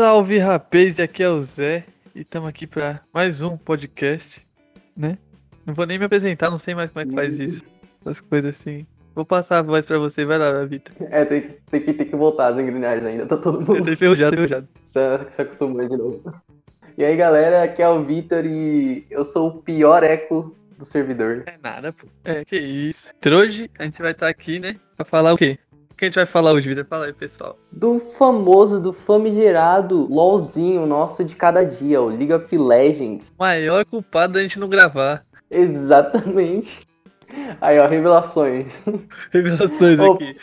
salve rapaz, aqui é o Zé e estamos aqui para mais um podcast, né? Não vou nem me apresentar, não sei mais como é que faz isso, essas coisas assim. Vou passar a voz pra você, vai lá, Vitor. É, tem, que- tem, que, tem que voltar as engrenagens ainda, tá todo mundo tô enferrujado, enferrujado. se, se acostumando de novo. E aí galera, aqui é o Vitor e eu sou o pior eco do servidor. É nada, pô. É, que isso. Então, Hoje a gente vai estar aqui, né, pra falar o quê? Que a gente vai falar hoje, Vitor? Fala aí, pessoal. Do famoso, do famigerado LOLzinho nosso de cada dia, o League of Legends. O maior culpado da gente não gravar. Exatamente. Aí ó, revelações. Revelações Ô, aqui.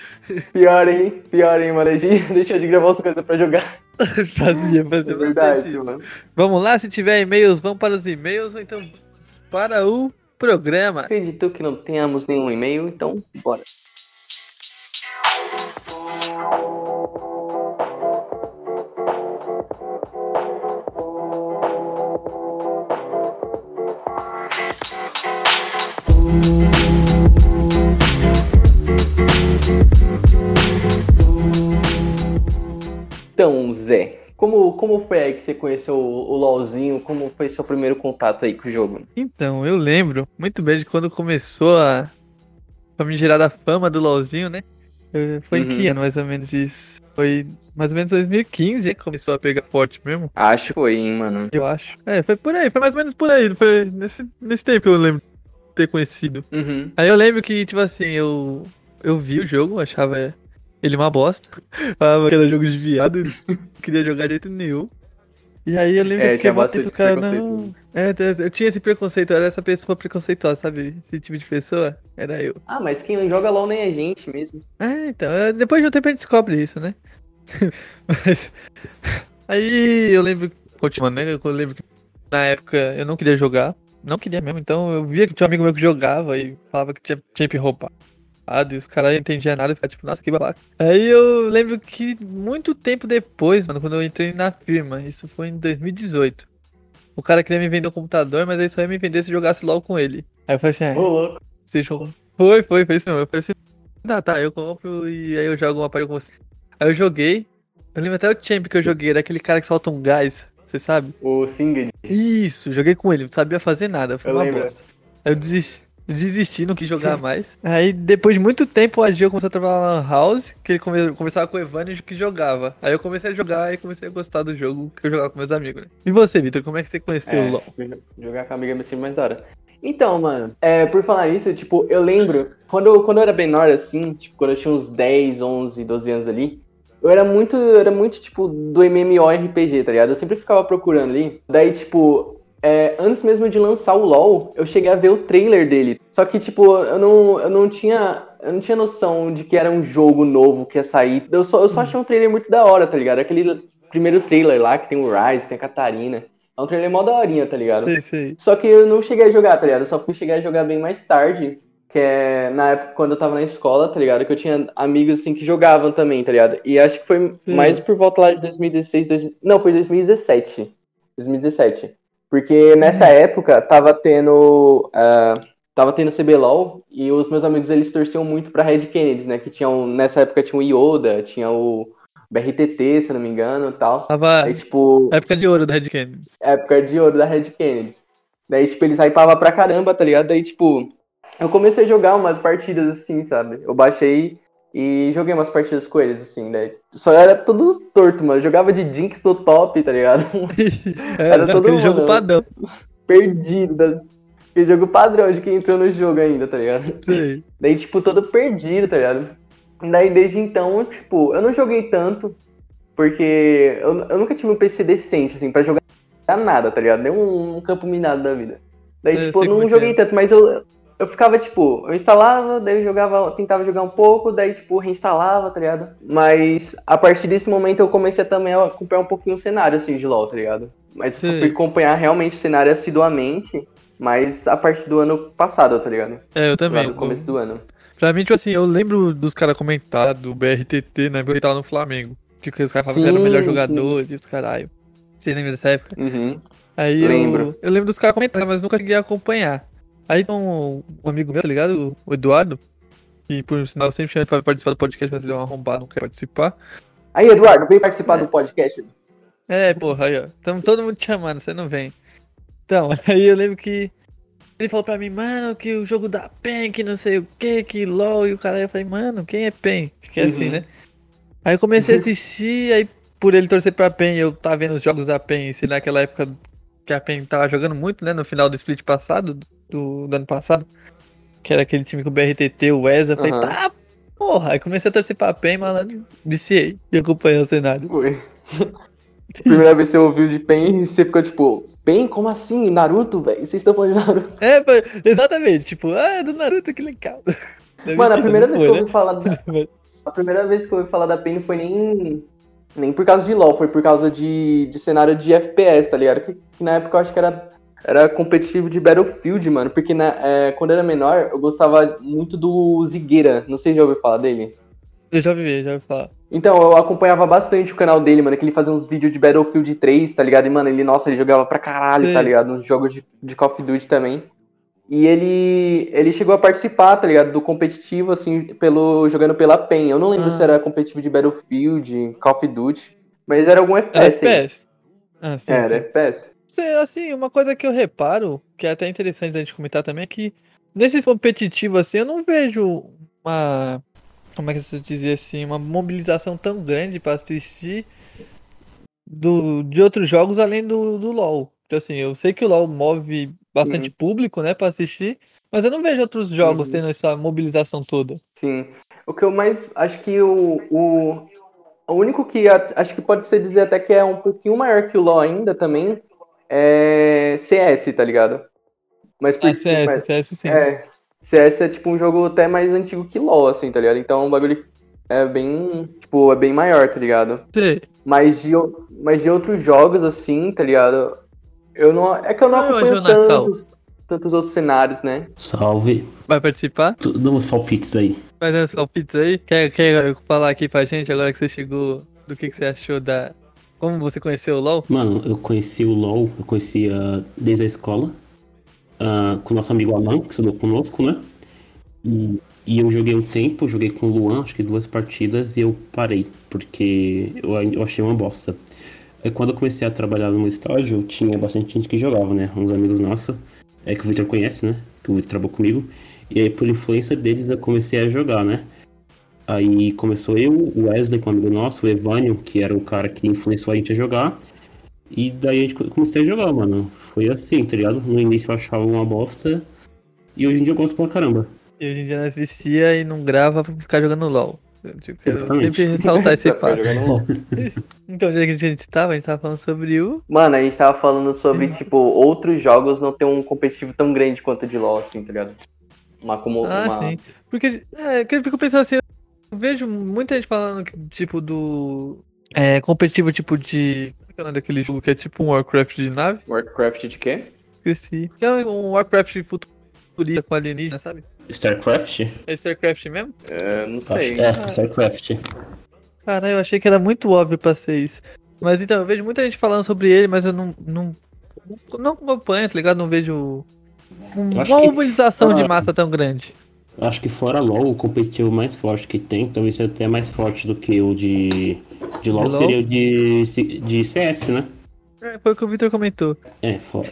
Pior, hein? Pior, hein, mano? Deixou de gravar as coisas pra jogar. fazia, fazia É verdade, isso. mano. Vamos lá, se tiver e-mails, vamos para os e-mails ou então vamos para o programa. Acredito que não tenhamos nenhum e-mail, então bora. Então, Zé, como, como foi aí que você conheceu o, o LOLzinho? Como foi seu primeiro contato aí com o jogo? Então, eu lembro muito bem de quando começou a famigerada fama do LoLzinho, né? Eu- Foi em Uhum. que ano mais ou menos isso? Foi mais ou menos 2015 que começou a pegar forte mesmo, Acho que foi, hein, mano. eu acho. É, foi por aí, foi mais ou menos por aí. Foi nesse, nesse tempo eu lembro ter conhecido. Uhum. Aí eu lembro que, tipo assim, eu, eu vi o jogo, achava ele uma bosta. Falava que era jogo de viado, não queria jogar de jeito nenhum. E aí eu lembro É, que fiquei tinha mó bastante tempo, os caras, preconceito não... É, eu eu tinha esse preconceito, eu era essa pessoa preconceituosa, sabe? Esse tipo de pessoa, era eu. Ah, mas quem não joga LOL nem é gente mesmo. É, então, é, depois de um tempo a gente descobre isso, né? Mas... Aí eu lembro, continuando, né? Eu lembro que na época eu não queria jogar, não queria mesmo, então eu via que tinha um amigo meu que jogava e falava que tinha champ roupado e os caras não entendiam nada e ficavam tipo, nossa, que babaca. Aí eu lembro que muito tempo depois, mano, quando eu entrei na firma, isso foi em 2018. O cara queria me vender um computador, mas aí só ia me vender se eu jogasse LOL com ele. Aí eu falei assim, ah, louco. você jogou? Foi, foi, foi isso mesmo. Eu falei assim, tá, tá, eu compro e aí eu jogo uma partida com você. Aí eu joguei. Eu lembro até o champ que eu joguei, era aquele cara que solta um gás, você sabe? O Singed. Isso, joguei com ele, não sabia fazer nada, foi Eu uma lembro. bosta. Aí eu desisti. Desisti, não quis jogar mais. Aí depois de muito tempo o Agil começou a trabalhar na Lan House, que ele come- conversava com o Evânio que jogava. Aí eu comecei a jogar e comecei a gostar do jogo que eu jogava com meus amigos, né? E você, Vitor, como é que você conheceu o É, LoL? jogar com a amiga é sempre mais da hora. Então, mano, é, por falar nisso, tipo, eu lembro, quando, eu- quando eu era menor, assim, tipo, quando eu tinha uns 10, 11, 12 anos ali, eu era muito, eu era muito, tipo, do MMORPG, tá ligado? Eu sempre ficava procurando ali. Daí, tipo, é, antes mesmo de lançar o LoL, eu cheguei a ver o trailer dele. Só que, tipo, eu não, eu não tinha. Eu não tinha noção de que era um jogo novo que ia sair. Eu só, eu só achei um trailer muito da hora, tá ligado? Aquele primeiro trailer lá, que tem o Rise, tem a Catarina. É um trailer mó da horinha, tá ligado? Sei, sei. Só que eu não cheguei a jogar, tá ligado? Eu só fui chegar a jogar bem mais tarde. Que é na época quando eu tava na escola, tá ligado? Que eu tinha amigos assim que jogavam também, tá ligado? E acho que foi Sim. mais por volta lá de 2016, 2000... não, foi 2017. 2017. Porque nessa época tava tendo. ah, tava tendo CBLOL e os meus amigos eles torciam muito pra Red Kennedy, né? Que tinham. Nessa época tinha o Yoda, tinha o BRTT, se eu não me engano e tal. Tava Aí, tipo, época de ouro da Red Kennedy. época de ouro da Red Kennedy. Daí, tipo, eles hypavam pra caramba, tá ligado? Daí, tipo, eu comecei a jogar umas partidas assim, sabe? Eu baixei e joguei umas partidas com eles, assim, daí. Só era tudo torto, mano. Eu jogava de Jinx do top, tá ligado? É, Era todo mundo, jogo né? padrão. Perdido. Das... Aquele jogo padrão de quem entrou no jogo ainda, tá ligado? Sei. Daí, tipo, todo perdido, tá ligado? Daí, desde então, tipo, eu não joguei tanto, porque eu, eu nunca tive um PC decente, assim, pra jogar nada, tá ligado? Nem um, um campo minado da vida. Daí, É, tipo, eu é não que joguei é. tanto, mas eu, eu ficava, tipo, eu instalava, daí eu jogava, tentava jogar um pouco, daí, tipo, reinstalava, tá ligado? Mas a partir desse momento eu comecei também a acompanhar um pouquinho o cenário, assim, de LoL, tá ligado? Mas eu fui acompanhar realmente o cenário assiduamente, mas a partir do ano passado, tá ligado? É, eu Lá também. no começo do ano. Pra mim, tipo assim, eu lembro dos caras comentar do BRTT, né? Porque ele tava no Flamengo. Que os caras falavam que era o melhor Sim, jogador e os caralho. Você lembra dessa época? Uhum. Aí eu, Lembro. eu lembro dos caras comentarem, mas nunca cheguei a acompanhar. Aí tem um, amigo meu, tá ligado? O Eduardo. Que por sinal eu sempre chamei pra participar do podcast, mas ele é um arrombado, não quer participar. Aí, Eduardo, vem participar do podcast. É, porra, aí, ó. Tamo todo mundo te chamando, você não vem. Então, aí eu lembro que ele falou pra mim, mano, que o jogo da PEN, que não sei o que, que LOL, e o cara, eu falei, mano, quem é PEN? Fiquei assim, Uhum. né? Aí eu comecei a assistir, aí por ele torcer pra PEN, eu tava vendo os jogos da PEN, se naquela época que a PEN tava jogando muito, né, no final do split passado, do, do ano passado, que era aquele time com o BRTT, o ESA, eu falei, tá, porra, aí comecei a torcer pra PEN, malandro, viciei e acompanhei o cenário. Foi. Primeira vez que você ouviu de Pen, você ficou tipo, Pen? Como assim? Naruto, velho? Vocês estão falando de Naruto? É, foi- exatamente, tipo, ah, é do Naruto, que legal. É Mano, a primeira vez que eu foi, ouvi falar da, né? A primeira vez que eu ouvi falar da PEN não foi nem, nem por causa de LoL, foi por causa de, de cenário de FPS, tá ligado? Que, que na época eu acho que era, era competitivo de Battlefield, mano. Porque na, é, quando era menor, eu gostava muito do Zigueira. Não sei se já ouviu falar dele. Eu já ouvi, já ouvi falar. Então, eu acompanhava bastante o canal dele, mano, que ele fazia uns vídeos de Battlefield 3, tá ligado? E, mano, ele, nossa, ele jogava pra caralho, Sei. tá ligado? Nos jogos de, de Call of Duty também. E ele, ele chegou a participar, tá ligado? Do competitivo, assim, pelo, jogando pela PEN. Eu não lembro Ah. se era competitivo de Battlefield, Call of Duty, mas era algum Era FPS. aí. FPS. Ah, sim, Era sim. FPS. Assim, uma coisa que eu reparo, que é até interessante da gente comentar também, é que nesses competitivos, assim, eu não vejo uma. Como é que se dizer assim? Uma mobilização tão grande pra assistir do, de outros jogos além do, do LoL. Então, assim, eu sei que o LoL move bastante público, né, pra assistir, mas eu não vejo outros jogos Uhum. tendo essa mobilização toda. Sim. O que eu mais. Acho que o. O, o único que a- acho que pode ser dizer até que é um pouquinho maior que o LoL ainda também é CS, tá ligado? Mas Ah, por- CS, mas- CS sim. É, CS é tipo um jogo até mais antigo que LoL, assim, tá ligado? Então o bagulho é bem, tipo, é bem maior, tá ligado? Sei. Mas de, mas de outros jogos, assim, tá ligado? Eu não, é que eu não Ah, acompanho tantos, tantos outros cenários, né? Salve. Vai participar? Tu- Dá uns palpites aí. Vai dar os palpites aí? Quer, quer falar aqui pra gente, agora que você chegou, do que, que você achou da. Como você conheceu o LoL? Mano, eu conheci o LoL, eu conhecia desde a escola, ah, com o nosso amigo Alan, que estudou conosco, né? E, e eu joguei um tempo, joguei com o Luan, acho que duas partidas, e eu parei, porque eu, eu achei uma bosta. Aí quando eu comecei a trabalhar no meu estágio, tinha bastante gente que jogava, né? Uns amigos nossos, é que o Victor conhece, né? Que o Victor trabalhou comigo. E aí, por influência deles, eu comecei a jogar, né? Aí começou eu, o Wesley, com um amigo nosso, o Evânio, que era o cara que influenciou a gente a jogar. E daí a gente co- comecei a jogar, mano. Foi assim, tá ligado? No início eu achava uma bosta. E hoje em dia eu gosto pra caramba. E hoje em dia nós vicia e não grava pra ficar jogando LoL. Eu tipo, Exatamente. sempre ressaltar esse passo. Então, já que a gente tava, a gente tava falando sobre o. Mano, a gente tava falando sobre, tipo, outros jogos não ter um competitivo tão grande quanto o de LoL, assim, tá ligado? Uma como Ah, uma... sim. Porque, é, eu fico pensando assim, eu vejo muita gente falando, que, tipo, do. É, competitivo, tipo de. Como é que é o nome daquele jogo que é tipo um Warcraft de nave? Warcraft de quê? Esqueci. Que é um Warcraft futurista com alienígena, sabe? StarCraft? É StarCraft mesmo? É, não sei. que é, StarCraft. Cara, eu achei que era muito óbvio pra ser isso. Mas então, eu vejo muita gente falando sobre ele, mas eu não. Não, não acompanho, tá ligado? Não vejo. um- Uma que- mobilização de Ah. massa tão grande. Acho que fora LoL, o competitivo mais forte que tem, talvez seja até mais forte do que o de, de LoL, LoL? seria o de, de CS, né? É, foi o que o Victor comentou. É, fora,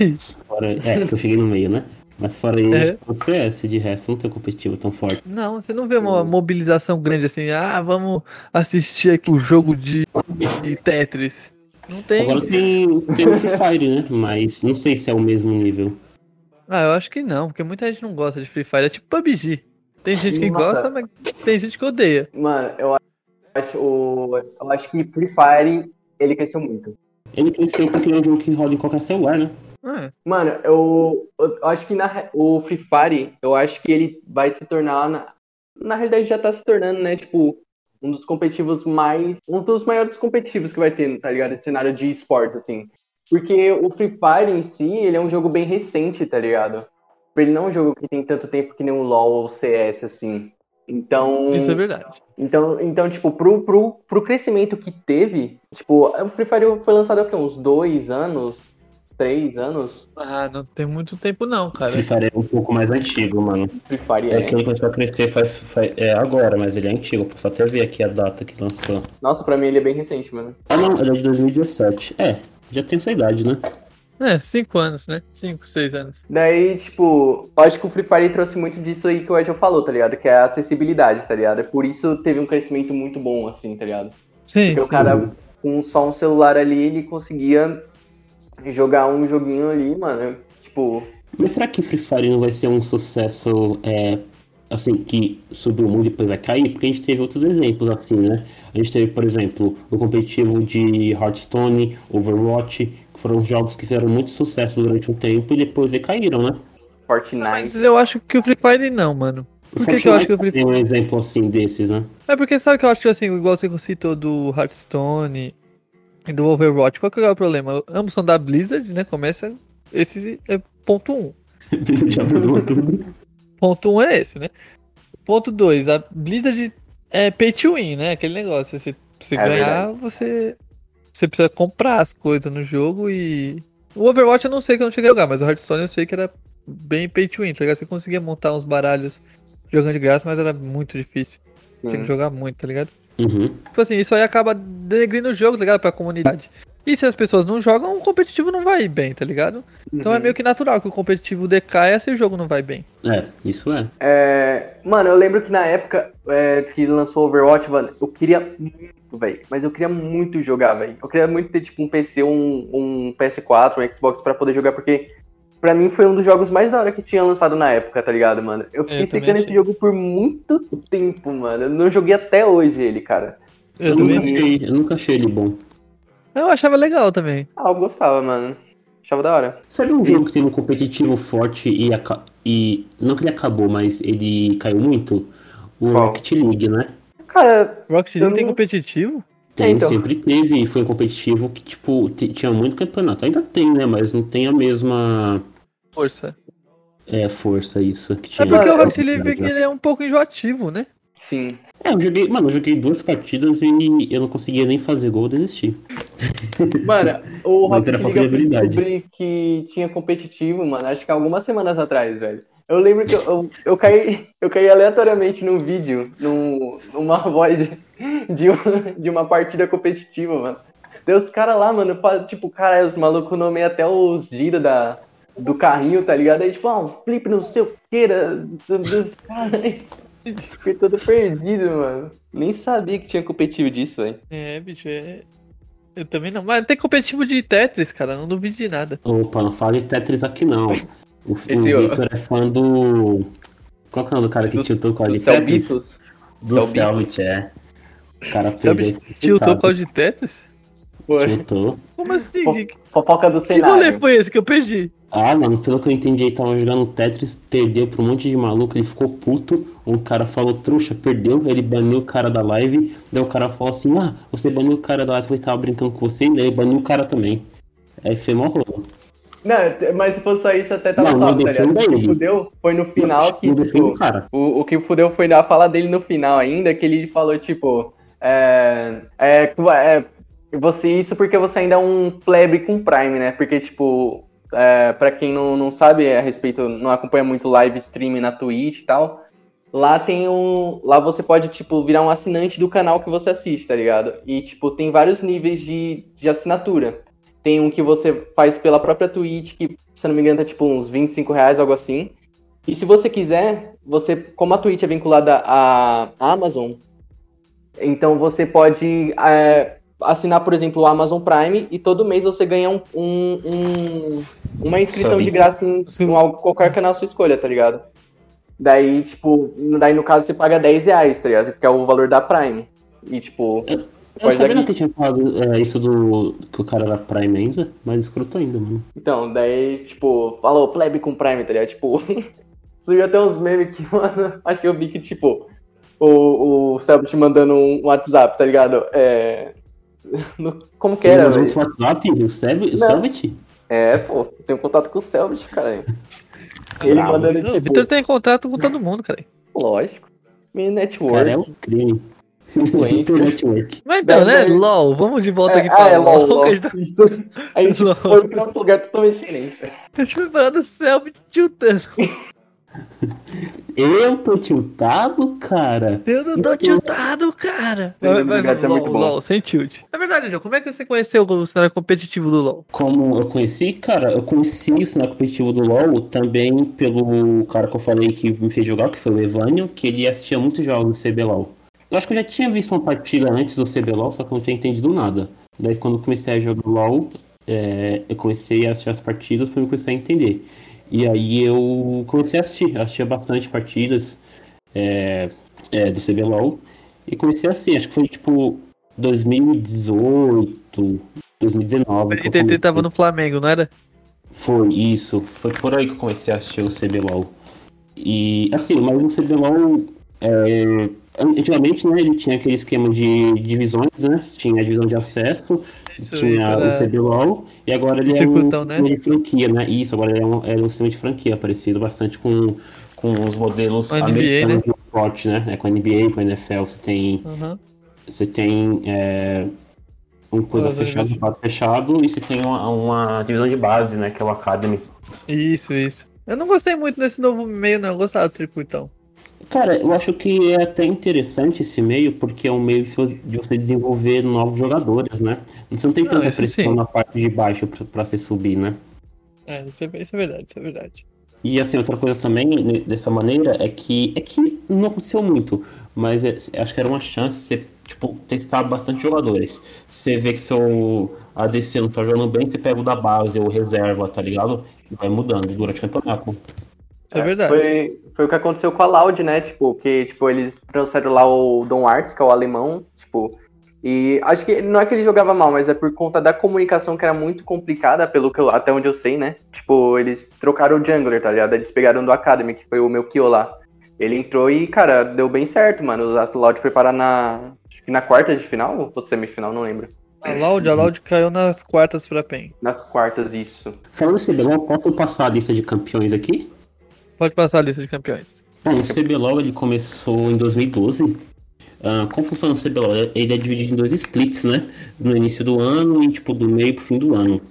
fora é, que eu cheguei no meio, né? Mas fora isso, É. o CS de resto não tem um competitivo tão forte. Não, você não vê uma mobilização grande assim, ah, vamos assistir aqui o jogo de, de Tetris. Não tem. Agora tem, tem o Free Fire, né? Mas não sei se é o mesmo nível. Ah, eu acho que não, porque muita gente não gosta de Free Fire. É tipo PUBG. Tem gente que Nossa. gosta, mas tem gente que odeia. Mano, eu acho, o, eu acho que Free Fire, ele cresceu muito. Ele cresceu porque é um jogo que roda em qualquer celular, né? Ah, Mano, eu, eu acho que na, o Free Fire, eu acho que ele vai se tornar, na, na realidade já tá se tornando, né, tipo, um dos competitivos mais, um dos maiores competitivos que vai ter, tá ligado? Esse cenário de esportes, assim. Porque o Free Fire em si, ele é um jogo bem recente, tá ligado? Ele não é um jogo que tem tanto tempo que nem o LoL ou o CS, assim. Então, isso é verdade. então, então tipo, pro, pro, pro crescimento que teve, tipo, o Free Fire foi lançado há o quê? uns dois anos, três anos. Ah, não tem muito tempo não, cara. Free Fire é um pouco mais antigo, mano. Free Fire É é. que ele começou a crescer faz, faz- é agora, mas ele é antigo. Posso até ver aqui a data que lançou. Nossa, pra mim ele é bem recente, mano. Ah, não, ele é de 2017. É, já tem sua idade, né? É, cinco anos, né? Cinco, seis anos. Daí, tipo, eu acho que o Free Fire trouxe muito disso aí que o Edson falou, tá ligado? Que é a acessibilidade, tá ligado? Por isso teve um crescimento muito bom, assim, tá ligado? Sim, Porque o sim. cara, com só um celular ali, ele conseguia jogar um joguinho ali, mano. Tipo, Mas será que Free Fire não vai ser um sucesso, é, assim, que subiu o mundo e depois vai cair? Porque a gente teve outros exemplos, assim, né? A gente teve, por exemplo, o competitivo de Hearthstone, Overwatch, foram jogos que fizeram muito sucesso durante um tempo e depois decaíram, né? Fortnite. Mas eu acho que o Free Fire não, mano. O Por que, que eu acho que o Free Fortnite tem um exemplo assim desses, né? É porque sabe que eu acho que assim, igual você citou do Hearthstone e do Overwatch, qual que é o problema? Ambos são da Blizzard, né? Começa. Esse é ponto um. Já mudou tudo. Ponto um é esse, né? Ponto dois, a Blizzard é pay to win, né? Aquele negócio. Você, você É ganhar, você. Você precisa comprar as coisas no jogo e. O Overwatch eu não sei que eu não cheguei a jogar, mas o Hearthstone eu sei que era bem pay to win, tá ligado? Você conseguia montar uns baralhos jogando de graça, mas era muito difícil. Tinha que Sim. jogar muito, tá ligado? Uhum. Tipo assim, isso aí acaba denegrindo o jogo, tá ligado? Pra comunidade. E se as pessoas não jogam, o competitivo não vai bem, tá ligado? Então é Uhum. meio que natural que o competitivo decaia se o jogo não vai bem. É, isso é. É, mano, eu lembro que na época é, que lançou o Overwatch, mano, eu queria muito, velho. Mas eu queria muito jogar, velho. Eu queria muito ter, tipo, um PC, um, um PS4, um Xbox pra poder jogar, porque pra mim foi um dos jogos mais da hora que tinha lançado na época, tá ligado, mano? Eu fiquei secando esse jogo por muito tempo, mano. Eu não joguei até hoje ele, cara. Eu, Eu, também. nunca achei, eu nunca achei ele bom. Eu achava legal também. Ah, eu gostava, mano. Achava da hora. Sabe um jogo que tem um competitivo forte e, e não que ele acabou, mas ele caiu muito? O Qual? Rocket League, né? Cara, Rocket League tem não- competitivo? Tem, então. sempre teve, e foi um competitivo que, tipo, tinha muito campeonato. Ainda tem, né? Mas não tem a mesma Força. é, força isso que tinha. É porque o Rocket League ele é um pouco enjoativo, né? sim. É, eu joguei, mano, eu joguei duas partidas e eu não conseguia nem fazer gol, eu desisti. Mano, o Rocket League eu descobrir que tinha competitivo, mano, acho que algumas semanas atrás, velho. Eu lembro que eu, eu, eu caí, eu caí aleatoriamente num vídeo, num, numa voz de, de, uma, de uma partida competitiva, mano. Deu os caras lá, mano, tipo, cara, os malucos nomeiam até os giros da, do carrinho, tá ligado? Aí, tipo, ah, um flip não sei o que, dos caras. Fiquei todo perdido, mano. Nem sabia que tinha competitivo disso, velho. É, bicho, é. Eu também não. Mas tem competitivo de Tetris, cara, não duvido de nada. Opa, não fale Tetris aqui não. O, o. Victor é fã do. Qual que é o nome do cara que tiltou com a do de Tetris? Do. Selbit, é. O cara perdeu. tiltou por causa de Tetris? Tiltou. Como assim? Fofoca do que rolê cenário. foi esse que eu perdi? Ah, mano, pelo que eu entendi, ele tava jogando Tetris, perdeu pra um monte de maluco, ele ficou puto. Um cara falou, trouxa, perdeu, ele baniu o cara da live. Daí o cara falou assim: Ah, você baniu o cara da live, ele tava brincando com você, daí baniu o cara também. Aí foi mó rolo. Não, mas se fosse só isso, até tava Não, salvo, tá ligado? O que fudeu foi no final que, tipo, cara. o, o que fudeu foi na fala dele no final ainda, que ele falou, tipo, é, é, é, você, isso porque você ainda é um plebe com Prime, né? Porque, tipo, é, pra quem não, não sabe a respeito, não acompanha muito live stream na Twitch e tal, lá tem um, lá você pode, tipo, virar um assinante do canal que você assiste, tá ligado? E, tipo, tem vários níveis de, de assinatura. Tem um que você faz pela própria Twitch, que, se eu não me engano, tá tipo uns 25 reais, algo assim. E se você quiser, você, como a Twitch é vinculada à Amazon, então você pode é, assinar, por exemplo, o Amazon Prime e todo mês você ganha um, um- um- uma inscrição Sabe. de graça em, em algo- qualquer canal sua escolha, tá ligado? Daí, tipo, daí no caso você paga 10 reais, tá ligado? Que é o valor da Prime. E, tipo, Eu sabia daqui. que tinha falado é, isso do. que o cara era Prime ainda, mas escroto ainda, mano. Então, daí, tipo, falou plebe com Prime, tá ligado? Tipo, surgiu até uns memes que, mano, acho que eu vi que, tipo, o, o Selbit mandando um WhatsApp, tá ligado? É. no- Como que era, velho? no WhatsApp, o. Selbit? É, pô, tenho contato com o Selbit, cara. Ele Bravo. mandando, Não, o tipo, Vitor tem contrato com todo mundo, cara. lógico. Meu network. Cara, é um crime. Influência. Network. Mas então, né? Daí- LOL, vamos de volta aqui É, pra ah, é LOL, LOL. gente tá- Isso. A gente LOL. foi pra outro lugar totalmente diferente, velho. A gente foi parar do céu me tiltando. Eu tô tiltado, cara. Eu não tô tiltado, cara. Dúvida, isso é LOL, muito bom. LOL, sem tilt. É verdade, João, como é que você conheceu o cenário competitivo do LOL? Como eu conheci, cara, eu conheci o cenário competitivo do LoL também pelo cara que eu falei que me fez jogar, que foi o Evânio, que ele assistia muitos jogos do CBLOL. Eu acho que eu já tinha visto uma partida antes do CBLOL, só que eu não tinha entendido nada. Daí quando eu comecei a jogar LoL, é, eu comecei a assistir as partidas para eu começar a entender. E aí eu comecei a assistir, assistia bastante partidas é, é, do CBLOL e comecei assim, acho que foi tipo 2018, 2019. que O TT tava no Flamengo, não era? Foi isso, foi por aí que eu comecei a assistir o CBLOL. E assim, mas o CBLOL, é, antigamente, né, ele tinha aquele esquema de divisões, né? Tinha a divisão de acesso, Isso, tinha isso o era... CBLOL, e agora ele o é um circuitão, né? de franquia, né? Isso, agora ele é um, é um sistema de franquia, parecido bastante com, com os modelos Com NBA, americanos né? do esporte, né? É, com a NBA, com a NFL, você tem Aham. você tem é, um coisa As fechada, um quadro fechado, e você tem uma, uma divisão de base, né? Que é o Academy. Isso, isso. Eu não gostei muito desse novo meio, não. Eu gostava do circuitão. Cara, eu acho que é até interessante esse meio, porque é um meio de você- de você desenvolver novos jogadores, né? Você não tem Não, tanta isso pressão sim. na parte de baixo pra, pra você subir, né? É, isso é, isso é verdade, isso é verdade. E assim, outra coisa também, né, dessa maneira, é que é que não aconteceu muito, mas é- acho que era uma chance de você, tipo, testar bastante jogadores. Você vê que seu ADC não tá jogando bem, você pega o da base ou reserva, tá ligado? E vai mudando durante o campeonato. Isso é, verdade. Foi, foi o que aconteceu com a Loud, né? Tipo, que tipo, eles trouxeram lá o Don Arts, que é o alemão, tipo. E acho que não é que ele jogava mal, mas é por conta da comunicação que era muito complicada, pelo que eu, até onde eu sei, né? Tipo, eles trocaram o jungler, tá ligado? Eles pegaram do Academy, que foi o meu Kyo lá. Ele entrou e, cara, deu bem certo, mano. O Astro Loud foi parar na. Acho que na quarta de final ou semifinal, não lembro. A Loud, a Loud caiu nas quartas pra PEN. Nas quartas, isso. Falando em CBLOL, posso passar a lista de campeões aqui? Pode passar a lista de campeões. Bom, o CBLOL ele começou em 2012. Ah, como funciona o CBLOL? Ele é dividido em dois splits, né? No início do ano e tipo do meio pro fim do ano.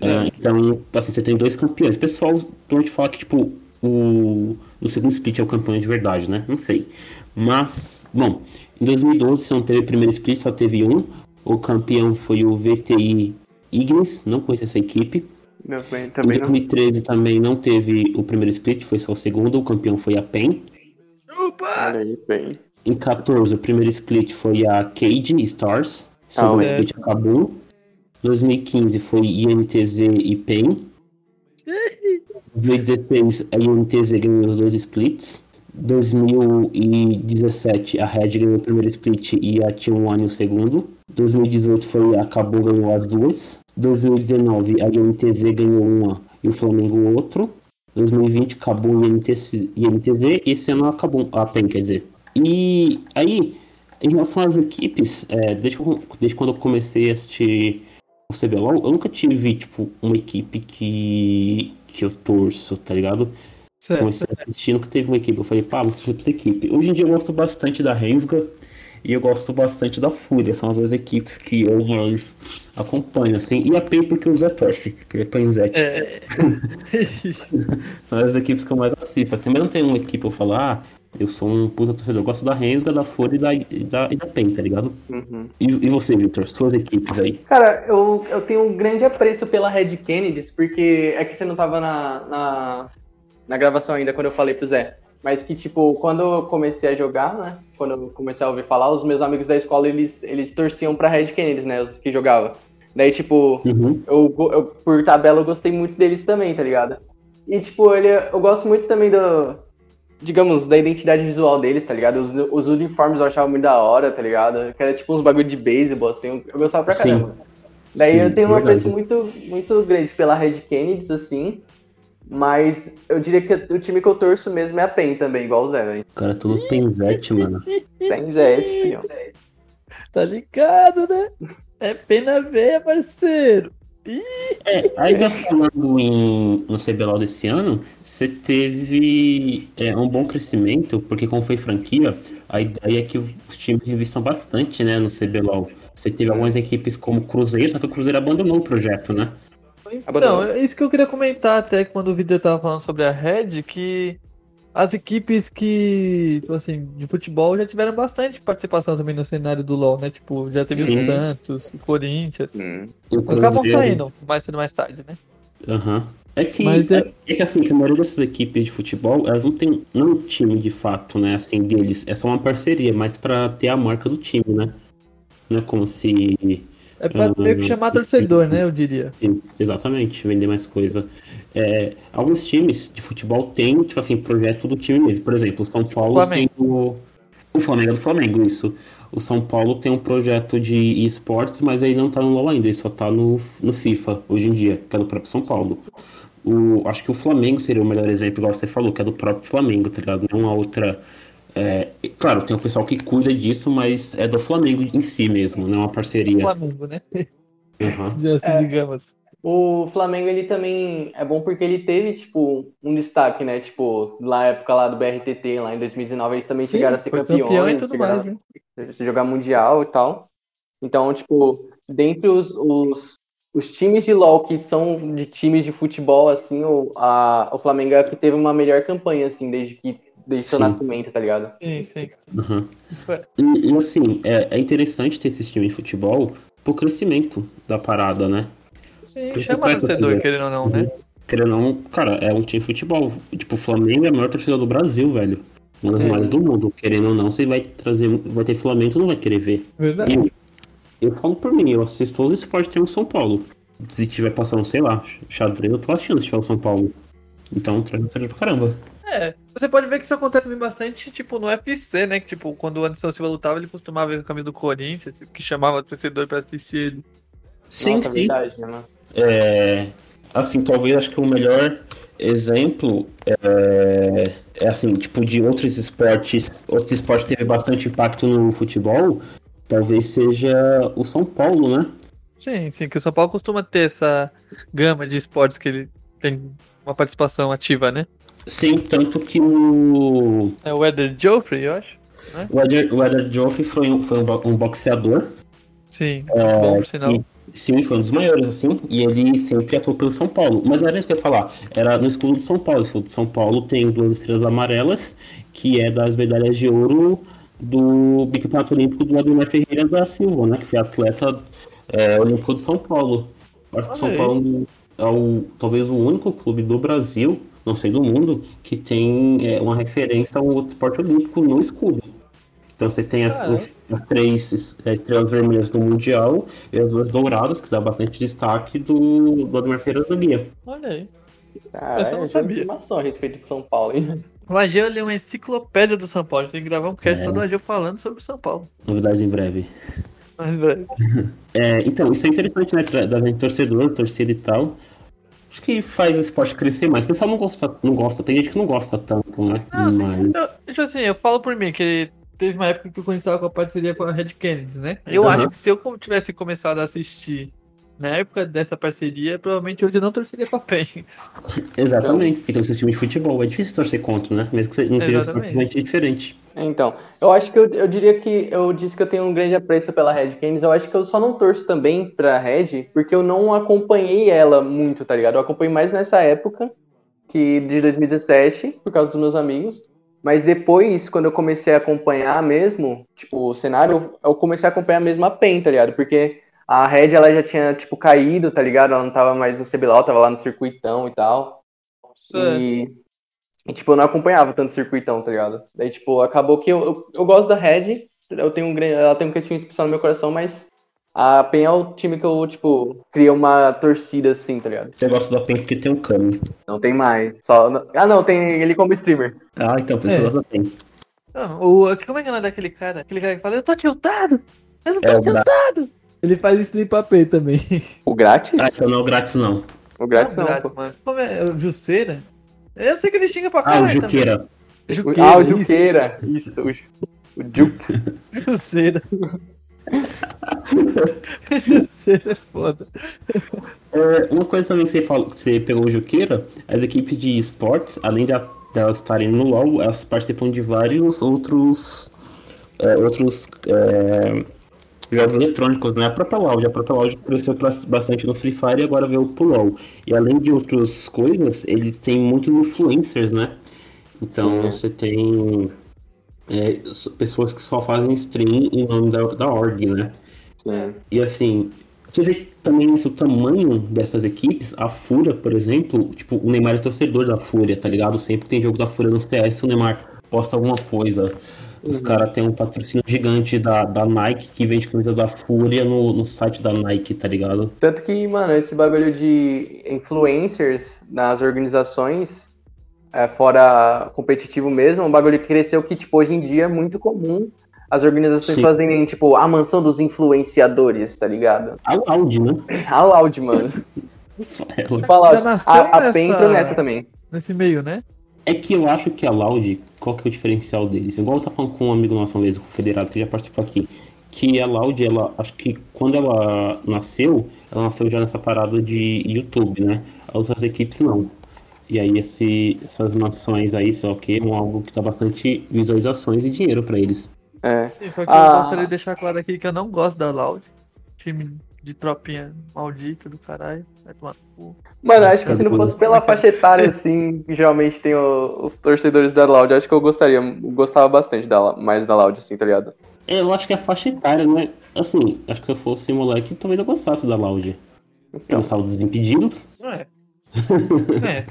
Ah, então, assim, você tem dois campeões. O pessoal normalmente fala que tipo o, o segundo split é o campeão de verdade, né? Não sei. Mas, bom, em 2012 você não teve o primeiro split, só teve um. O campeão foi o VTI Ignis, não conheço essa equipe. Bem, Em também não. 2013 também não teve o primeiro split, foi só o segundo. O campeão foi a PEN. Opa! Aí, bem. Em 14, o primeiro split foi a Cade Stars. O Ah, segundo é. split acabou. 2015 foi INTZ e PEN. 2016, a INTZ ganhou os dois splits. 2017, a Red ganhou o primeiro split e a T1 o segundo. 2018 foi a Cabo ganhou as duas. 2019, a INTZ ganhou uma e o Flamengo outro. 2020 acabou o INTZ, INTZ e esse ano acabou a PEN, quer dizer. E aí, em relação às equipes, é, desde, que desde quando eu comecei a assistir o CBLOL, eu nunca tive, tipo, uma equipe que, que eu torço, tá ligado? Certo. Comecei a assistir, nunca teve uma equipe. Eu falei, pá, vou torcer pra essa equipe. Hoje em dia eu gosto bastante da Rensga e eu gosto bastante da Fúria. São as duas equipes que eu mais acompanho, assim. E a PEN porque o Zé torce, que ele é Penzete. É. São as equipes que eu mais assisto. Assim, mas não tem uma equipe que eu falo, ah, eu sou um puta torcedor. Eu gosto da Rensga, da Fúria e da, e da, e da PEN, tá ligado? Uhum. E, e você, Victor? Suas equipes aí? Cara, eu, eu tenho um grande apreço pela Red Kennedys, porque é que você não tava na, na, na gravação ainda quando eu falei pro Zé. Mas que, tipo, quando eu comecei a jogar, né? Quando eu comecei a ouvir falar, os meus amigos da escola, eles, eles torciam pra Red Kennedys, né? Os que jogavam. Daí, tipo, Uhum. eu, eu, por tabela, eu gostei muito deles também, tá ligado? E, tipo, ele, eu gosto muito também do, digamos, da identidade visual deles, tá ligado? Os, os uniformes eu achava muito da hora, tá ligado? Que era tipo uns bagulho de beisebol, assim, eu, gostava pra Sim. caramba. Daí Sim, eu tenho é uma apreço verdade. muito, muito grande pela Red Kennedys, assim, mas eu diria que o time que eu torço mesmo é a PEN também, igual o Zé, velho. O cara é todo Penzete, mano. PEN Zé, filho. Tá ligado, né? É pena veia, parceiro. É, ainda falando em, no CBLOL desse ano, você teve é, um bom crescimento, porque como foi franquia, a ideia é que os times investam bastante né, no CBLOL. Você teve algumas equipes como o Cruzeiro, só que o Cruzeiro abandonou o projeto, né? Então, é isso que eu queria comentar até quando o vídeo tava falando sobre a Red, que as equipes que, tipo assim, de futebol já tiveram bastante participação também no cenário do LoL, né? Tipo, já teve Sim. o Santos, o Corinthians. Acabam saindo mais cedo mais tarde, né? Aham. É que, Mas é... é- é que assim, que a maioria dessas equipes de futebol, elas não tem não um time de fato, né, assim, deles. É só uma parceria, mas pra ter a marca do time, né? Não é como se. É pra Uhum. meio que chamar torcedor, né? Eu diria. Sim, exatamente, vender mais coisa. É, alguns times de futebol têm, tipo assim, projeto do time mesmo. Por exemplo, o São Paulo Flamengo. tem o. O Flamengo é do Flamengo, isso. O São Paulo tem um projeto de esportes, mas aí não tá no LoL ainda, ele só tá no, no FIFA hoje em dia, que é do próprio São Paulo. O, acho que o Flamengo seria o melhor exemplo, igual você falou, que é do próprio Flamengo, tá ligado? Não uma outra. É, e, claro, tem o pessoal que cuida disso, mas é do Flamengo em si mesmo, não é uma parceria. Flamengo, né? Aham. Já assim, É. digamos. O Flamengo, ele também é bom porque ele teve, tipo, um destaque, né? Tipo, na época lá do BRTT, lá em 2019, eles também Sim, chegaram a ser campeões, campeão e tudo chegaram mais, né? jogar mundial e tal. Então, tipo, dentre os, os, os times de LoL que são de times de futebol, assim, o, a, o Flamengo é que teve uma melhor campanha, assim, desde que desde seu Sim. nascimento, tá ligado? Sim, sim. aham. Isso é. E, e, assim, é, é interessante ter esses times de futebol pro crescimento da parada, né? Sim, Por chama torcedor, querendo ou não, né? Querendo ou não, cara, é um time de futebol. Tipo, o Flamengo é a maior torcida do Brasil, velho. Uma das É. maiores do mundo. Querendo ou não, você vai trazer. Vai ter Flamengo, não vai querer ver. Verdade. Eu, eu falo por mim, eu assisto todo esse esporte tem um São Paulo. Se tiver passando, sei lá, xadrez, eu tô assistindo se tiver o São Paulo. Então, traz pra caramba. É, você pode ver que isso acontece bastante, tipo, no UFC, né? Que, tipo, quando o Anderson Silva lutava, ele costumava ver a camisa do Corinthians, que chamava o torcedor pra assistir ele. Sim, Nossa, sim. verdade, né? É, assim, talvez acho que o melhor exemplo é, é assim, tipo, de outros esportes, outros esportes que teve bastante impacto no futebol, talvez seja o São Paulo, né? Sim, sim, que o São Paulo costuma ter essa gama de esportes que ele tem uma participação ativa, né? Sim, tanto que o, É o Eder Joffrey, eu acho. o Eder, o Eder Joffrey foi, um, foi um, bo- boxeador, Sim, É, bom por sinal. e- sim, foi um dos maiores, assim, e ele sempre atuou pelo São Paulo. Mas não era isso que eu ia falar, era no escudo de São Paulo. O escudo de São Paulo tem duas estrelas amarelas, que é das medalhas de ouro do bicampeonato olímpico do Ademar Ferreira da Silva, né? Que foi atleta é, olímpico de São Paulo. Acho que São. Paulo é o, talvez o único clube do Brasil, não sei do mundo, que tem é, uma referência a um outro esporte olímpico no escudo. Então você tem as, os- as três é, estrelas vermelhas do Mundial e as duas douradas, que dá bastante destaque do, do Ademar Ferreira da Guia. Olha aí. Essa eu não eu sabia. informação a respeito de São Paulo, hein? O Ageu é uma enciclopédia do São Paulo. Tem que gravar um cast É. só do Ageu falando sobre o São Paulo. Novidades em breve. Mas, breve. É, então, isso é interessante, né? Da gente torcedor, torcida e tal. Acho que faz o esporte crescer mais. O pessoal não gosta, não gosta, tem gente que não gosta tanto, né? Não, assim, Mas- eu, tipo assim, eu falo por mim, que teve uma época que Corinthians estava com a parceria com a Red Kennedy, né? Eu Aham. acho que se eu tivesse começado a assistir na época dessa parceria, provavelmente hoje eu não torceria pra PEN. Exatamente, porque tem seu time de futebol. É difícil torcer contra, né? Mesmo que você- não seja um totalmente diferente. Então, eu acho que eu, eu diria que eu disse que eu tenho um grande apreço pela Red Canids. Eu acho que eu só não torço também pra Red porque eu não acompanhei ela muito, tá ligado? Eu acompanhei mais nessa época que de 2017, por causa dos meus amigos. Mas depois, quando eu comecei a acompanhar mesmo, tipo, o cenário, eu comecei a acompanhar mesmo a PEN, tá ligado? Porque a Red, ela já tinha, tipo, caído, tá ligado? Ela não tava mais no CBLOL, tava lá no circuitão e tal. Certo. E, e, tipo, eu não acompanhava tanto circuitão, tá ligado? Daí, tipo, acabou que eu, eu, eu gosto da Red, eu tenho um grande, ela tem um cantinho especial no meu coração, mas a PEN é o time que eu, tipo, criei uma torcida assim, tá ligado? Você gosta da PEN porque tem um Kami. Não tem mais. Só, ah, não, tem ele como streamer. Ah, então, por isso É. você gosta da PEN. Não, o, como é que é o nome daquele cara? Aquele cara que fala, eu tô tiltado! Eu não tô É o Gra- tiltado! Ele faz stream pra P também. O grátis? Ah, então não é o grátis, não. o grátis não, grátis, pô. mano. Como é? O Juceira? Eu sei que ele xinga pra Ah, o caralho Juqueira. também. O- Juqueira, ah, o isso. Juqueira. Isso, o, Ju- o Juke. Juceira. Você é foda. É, uma coisa também que você, falou, que você pegou o Juqueira, as equipes de esportes, além de a- delas estarem no LoL, elas participam de vários outros é, outros é, jogos eletrônicos, né? A própria Loud, a própria Loud cresceu bastante no Free Fire e agora veio pro LoL. E além de outras coisas, ele tem muitos influencers, né? Então Sim. você tem é, pessoas que só fazem stream em nome da, da org, né? Sim. E assim, você vê também isso, o tamanho dessas equipes, a Fúria, por exemplo, tipo, o Neymar é torcedor da Fúria, tá ligado? Sempre tem jogo da Fúria no CS, o Neymar posta alguma coisa. Os caras têm um patrocínio gigante da, da Nike que vende camisas da Fúria no, no site da Nike, tá ligado? Tanto que, mano, esse bagulho de influencers nas organizações, é, fora competitivo mesmo, é um bagulho que cresceu que, tipo, hoje em dia é muito comum as organizações Sim. fazerem, tipo, a mansão dos influenciadores, tá ligado? A Loud, né? A Loud, mano. Ela. Fala, a, a nessa- nessa também. Nesse meio, né? É que eu acho que a Loud, qual que é o diferencial deles? Igual eu tava falando com um amigo nosso uma vez, o Federado, que já participou aqui, que a Loud, ela, acho que quando ela nasceu, ela nasceu já nessa parada de YouTube, né? As outras equipes não. E aí esse, essas nações aí, sei lá o que, é algo que dá bastante visualizações e dinheiro pra eles. É. Sim, só que Ah. eu gostaria de deixar claro aqui que eu não gosto da Loud. Time de tropinha maldita do caralho. Vai tomar no cu. Mano, acho que se não fosse pela faixa etária, assim, que geralmente tem o- os torcedores da Loud, acho que eu gostaria, gostava bastante da, mais da Loud, assim, tá ligado? É, eu acho que é faixa etária, né? Assim, acho que se eu fosse moleque, talvez eu gostasse da Loud. Então, Pensar os Desimpedidos. Não é. É,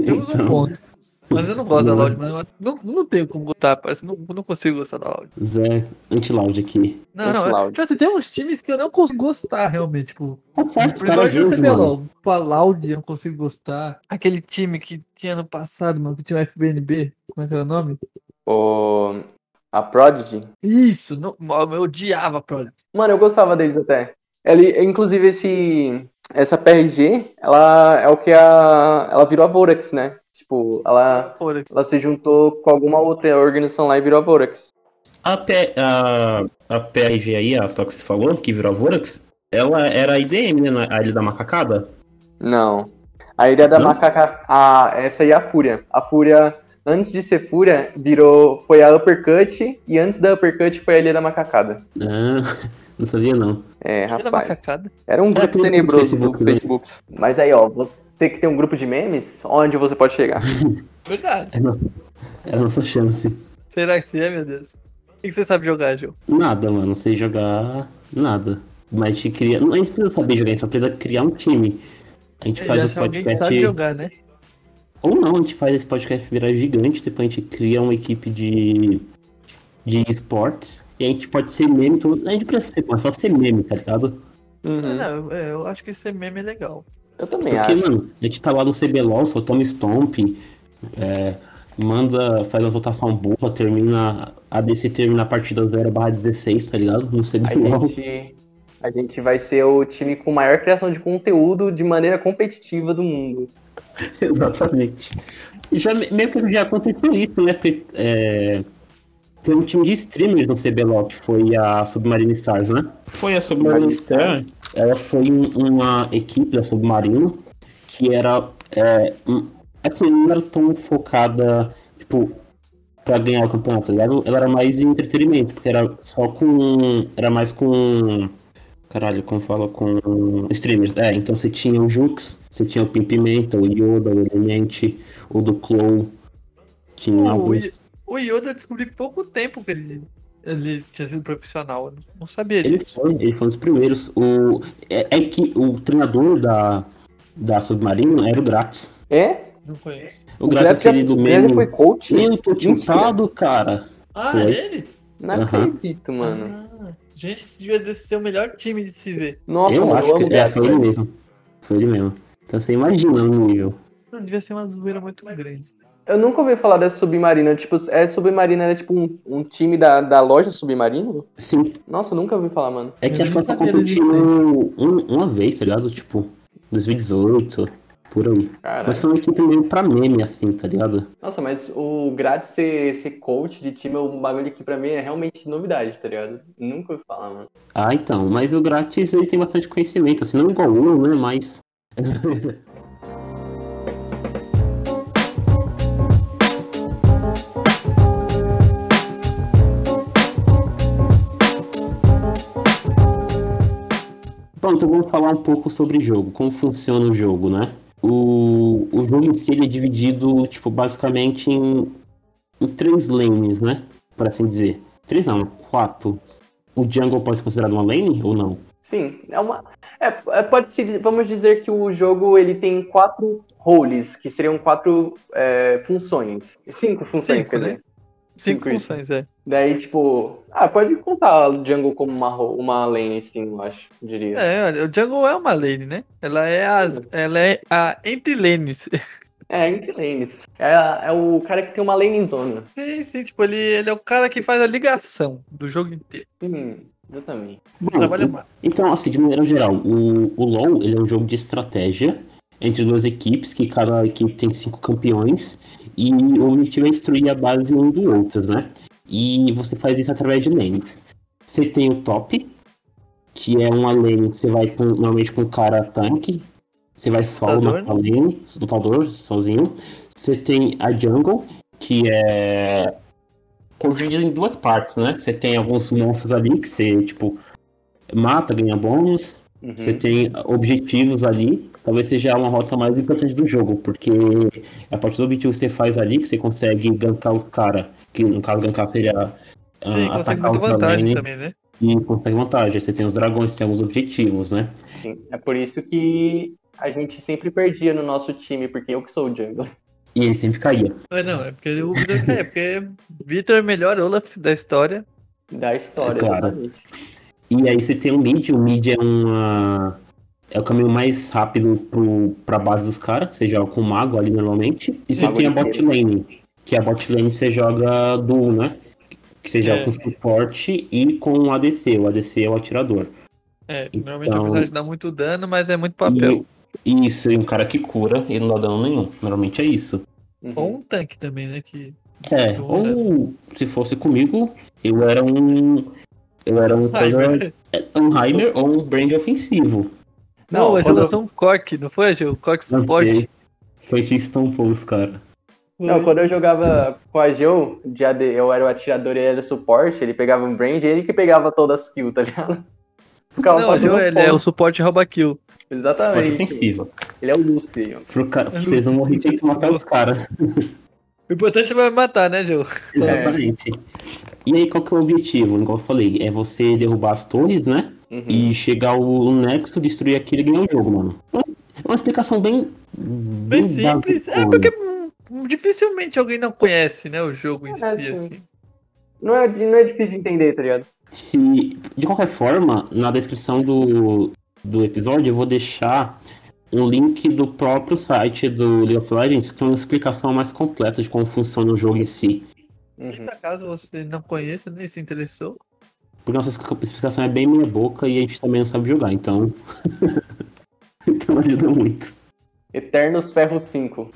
temos um Então. ponto. Mas eu não gosto da Não é. Loud, mano. Eu Não, não tenho como gostar, parece. Não, não consigo gostar da Loud. Zé, anti-Loud aqui. Não, não. Tipo assim, tem uns times que eu não consigo gostar, realmente. Tipo, Tá certo, principalmente o vivem, mano. CBLOL. Tipo, a Loud eu não consigo gostar. Aquele time que tinha no passado, mano, que tinha o FBNB. Como é que era o nome? o... a Prodigy. Isso, não, eu odiava a Prodigy. Mano, eu gostava deles até. Ele, inclusive, esse, essa PRG, ela é o que a. Ela virou a Vorax, né? Tipo, ela, ela se juntou com alguma outra organização lá e virou a Vorax. A, P, a, a PRG aí, a só que você falou, que virou a Vorax, ela era a IDM, né? A Ilha da Macacada? Não. A ideia da Não? macaca. A, essa aí é a Fúria. A Fúria, antes de ser Fúria, virou. Foi a Uppercut. E antes da Uppercut foi a Ilha da Macacada. Ah, não sabia não. É, rapaz. Era um grupo aquele grupo do tenebroso do Facebook, né? Facebook. Mas aí, ó, você que tem um grupo de memes, onde você pode chegar? Verdade. É a nossa, é a nossa chance. Será que sim, é, meu Deus? O que você sabe jogar, Gil? Nada, mano. Não sei jogar nada. Mas a gente cria. Não, a gente precisa saber jogar, a gente só precisa criar um time. A gente É, faz o alguém podcast. sabe jogar, né? Ou não, a gente faz esse podcast virar gigante, depois a gente cria uma equipe de, de esportes. E a gente pode ser meme, então a gente precisa ser, mas só ser meme, tá ligado? Uhum. Não, é, eu acho que esse meme é legal. Eu também Porque, acho. mano, a gente tá lá no CBLOL, só toma stomp, é, manda, faz uma rotação boa, termina. A DC termina a partida 0 barra 16, tá ligado? No A CBLOL. gente, a gente vai ser o time com maior criação de conteúdo de maneira competitiva do mundo. Exatamente. Já, meio que já aconteceu isso, né? Porque, é, tem um time de streamers no CBLOL, que foi a Submarine Stars, né? Foi a Submarine Stars. Ela foi um- uma equipe da Submarino que era. É, um- assim, não era tão focada, tipo, pra ganhar o campeonato. Ela, era- ela era mais em entretenimento, porque era só com. Era mais com. Caralho, como fala com streamers. É, então você tinha o Jux, você tinha o Pimpimenta, o Yoda, o Elemente, o do Clow. Tinha O, alguns. O Yoda eu descobri pouco tempo que ele, ele tinha sido profissional. Eu não- sabia Ele disso. foi, ele foi um dos primeiros. O, é, é que o treinador da, da Submarino era o Grátis. É? Não conheço. O Grátis é Graf já- aquele do o já meme. foi coach? Eu tô Mentira. tiltado, cara. Ah, Foi. é ele? Não Aham. acredito, mano. Ah, gente, esse devia ser o melhor time de se ver. Nossa, eu mano, acho eu que é, foi ele mesmo. Foi ele mesmo. Então você imagina no nível. Não, devia ser uma zoeira muito grande. Eu nunca ouvi falar dessa Submarina. Tipo, é Submarina era tipo um, um time da, da loja Submarino? Sim, Nossa, eu nunca ouvi falar, mano. é que Eu acho que ela sabia da competiu um, uma vez, tá ligado? Tipo, 2018. Por aí. Caralho. Mas foi uma equipe meio pra meme, assim, tá ligado? Nossa, mas o Grátis ser, ser coach de time é um bagulho que pra mim é realmente novidade, tá ligado? Nunca ouvi falar, mano. Ah, então. Mas o grátis ele tem bastante conhecimento, assim, não igual o Uno, né? Mas. Pronto, então vamos falar um pouco sobre jogo, como funciona o jogo, né? O, o jogo em si ele é dividido, tipo, basicamente em, em três lanes, né? Por assim dizer. Três não, quatro. O jungle pode ser considerado uma lane ou não? Sim, é uma. É, é, pode se vamos dizer que o jogo ele tem quatro roles, que seriam quatro é, funções. Cinco funções, Cinco, quer né? Cinco funções, é. Daí, tipo. Ah, pode contar o jungle como uma, uma lane, sim, eu acho, diria. É, olha, o jungle é uma lane, né? Ela é a, ela é a entre lanes. É, entre lanes. É, é o cara que tem uma lane zona. Sim, sim, tipo, ele, ele é o cara que faz a ligação do jogo inteiro. Hum, exatamente. Bom, Trabalha mais. Então, assim, de maneira geral, o, o LoL ele é um jogo de estratégia entre duas equipes, que cada equipe tem cinco campeões, e o objetivo é destruir a base um do outro, né? E você faz isso através de lanes. Você tem o top, que é uma lane que você vai com, normalmente com o cara tanque, você vai solo Lutador, na lane, lutador, sozinho. Você tem a jungle, que é dividido em duas partes, né? Você tem alguns monstros ali que você, tipo, mata, ganha bônus. Uhum. Você tem objetivos ali. Talvez seja uma rota mais importante do jogo, porque a partir do objetivo que você faz ali, que você consegue gankar os caras, que no caso gankar seria. ah, Sim, consegue atacar muita vantagem também, né? E consegue vantagem. Aí Você tem os dragões, tem alguns objetivos, né? Sim, É por isso que a gente sempre perdia no nosso time, porque eu que sou o jungle. E ele sempre caía. Mas não, é porque o Vitor cai, é porque Vitor é o melhor Olaf da história. Da história, É claro. exatamente. E aí você tem o mid, o mid é uma. É o caminho mais rápido pro, pra base dos caras. Você joga com o mago ali normalmente. E você Mago tem a de bot lane. Que a bot lane você joga duo, né? Que você joga É. com suporte e com o ADC. O ADC é o atirador. É, normalmente Então- o personagem dá muito dano, mas é muito papel. E isso, e um cara que cura e não dá dano nenhum. Normalmente é isso. Uhum. Ou um tanque também, né? Que É, ou se fosse comigo, eu era um. Eu era um coisa- um Heimer ou um brand ofensivo. Não, Não, a quando- geração Cork, não foi, Gil? Cork suporte. Foi que estompou os caras. Não, quando eu jogava com a Geo, de AD, eu era o atirador e ele era o suporte, ele pegava um brand, ele que pegava todas as kills, tá ligado? Ficava Não, o fazendo Gil, ele é o suporte rouba kill. Exatamente. ofensivo. Ele é o Lucy. Pro cara, pra vocês não morrerem, tem que matar os caras. O importante é matar, né, Gil? Exatamente. E aí, qual que é o objetivo? Igual eu falei, é você derrubar as torres, né? Uhum. E chegar ao nexo, destruir aquilo e ganhar o jogo, mano. É uma explicação bem. Bem simples. É basicona. porque dificilmente alguém não conhece, né, o jogo em É, si, sim. assim. Não, é, não é difícil de entender, tá ligado? Se, de qualquer forma, na descrição do, do episódio eu vou deixar um link do próprio site do League of Legends que tem uma explicação mais completa de como funciona o jogo em si. Uhum. Por acaso você não conheça, nem se interessou. Porque nossa explicação é bem meia boca e a gente também não sabe jogar, então. então ajuda muito. Eternos Ferro 5.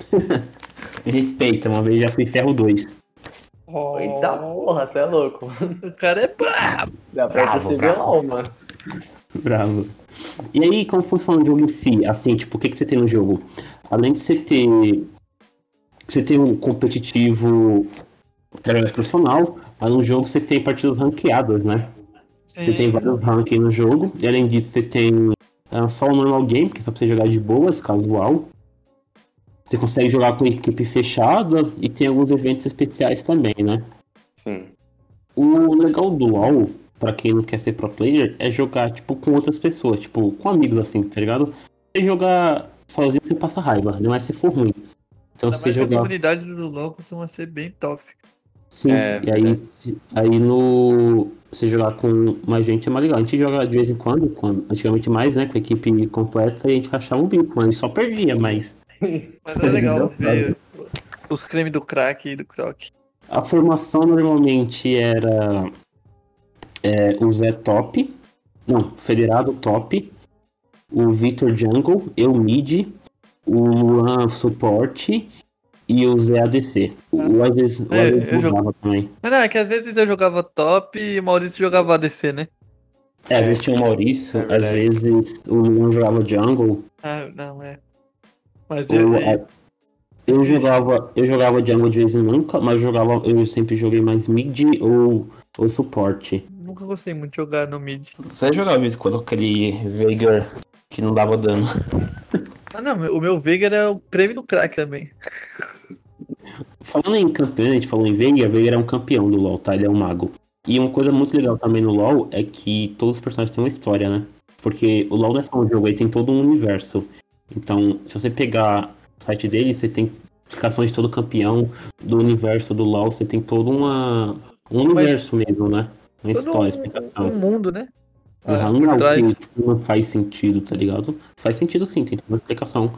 Respeita, uma vez já fui ferro 2. Eita porra, você é louco. O cara é brabo. Dá pra Bravo, perceber bravo. lá, mano. Bravo. E aí, como funciona o jogo em si? Assim, tipo, o que, que você tem no jogo? Além de você ter. Você tem um competitivo através profissional, mas no jogo você tem partidas ranqueadas, né? Você tem vários rankings no jogo. E além disso, você tem é, só o normal game, que é só pra você jogar de boas, casual. Você consegue jogar com equipe fechada e tem alguns eventos especiais também, né? Sim. O legal do LoL, pra quem não quer ser pro player, é jogar, tipo, com outras pessoas, tipo, com amigos assim, tá ligado? Você jogar sozinho, você passa raiva, ainda mais se for ruim. Então, Ainda se mais que a jogar. comunidade do LoL costuma ser bem tóxica. Sim, É, e aí, se- aí no. Você jogar com mais gente é mais legal. A gente joga de vez em quando, quando antigamente mais, né? Com a equipe completa e a gente rachava um bico, mas a gente só perdia, mas. Mas é legal ver os cremes do crack e do croc. A formação normalmente era é, o Zé top, não, Federado top, o Victor jungle, eu mid, o Luan suporte e o Zé ADC. O às vezes, o É, às vezes eu jogo- mudava também. Mas não, é que às vezes eu jogava top e o Maurício jogava ADC, né? É, às vezes tinha o Maurício, É às vezes o Luan jogava jungle. Ah, não, é. Mas eu, eu, é, eu jogava, eu jogava jungle de vez em nunca, mas eu jogava, eu sempre joguei mais mid ou, ou suporte. nunca gostei muito de jogar no mid. Você jogava de vez em quando aquele Veigar que não dava dano. Ah, não, o meu Veiga era o prêmio do crack também. Falando em campeão, a gente falou em Veigar, Veigar é um campeão do LoL, tá? Ele é um mago. E uma coisa muito legal também no LoL é que todos os personagens têm uma história, né? Porque o LoL não é só um jogo, ele tem todo um universo. Então, se você pegar o site dele, você tem explicações de todo campeão, do universo do LoL, você tem todo uma, um universo mesmo, né? Uma história, um, explicação. um mundo, né? Ah, Uhum, não algo trás. que tipo, não faz sentido, tá ligado? Faz sentido sim, tem toda uma explicação.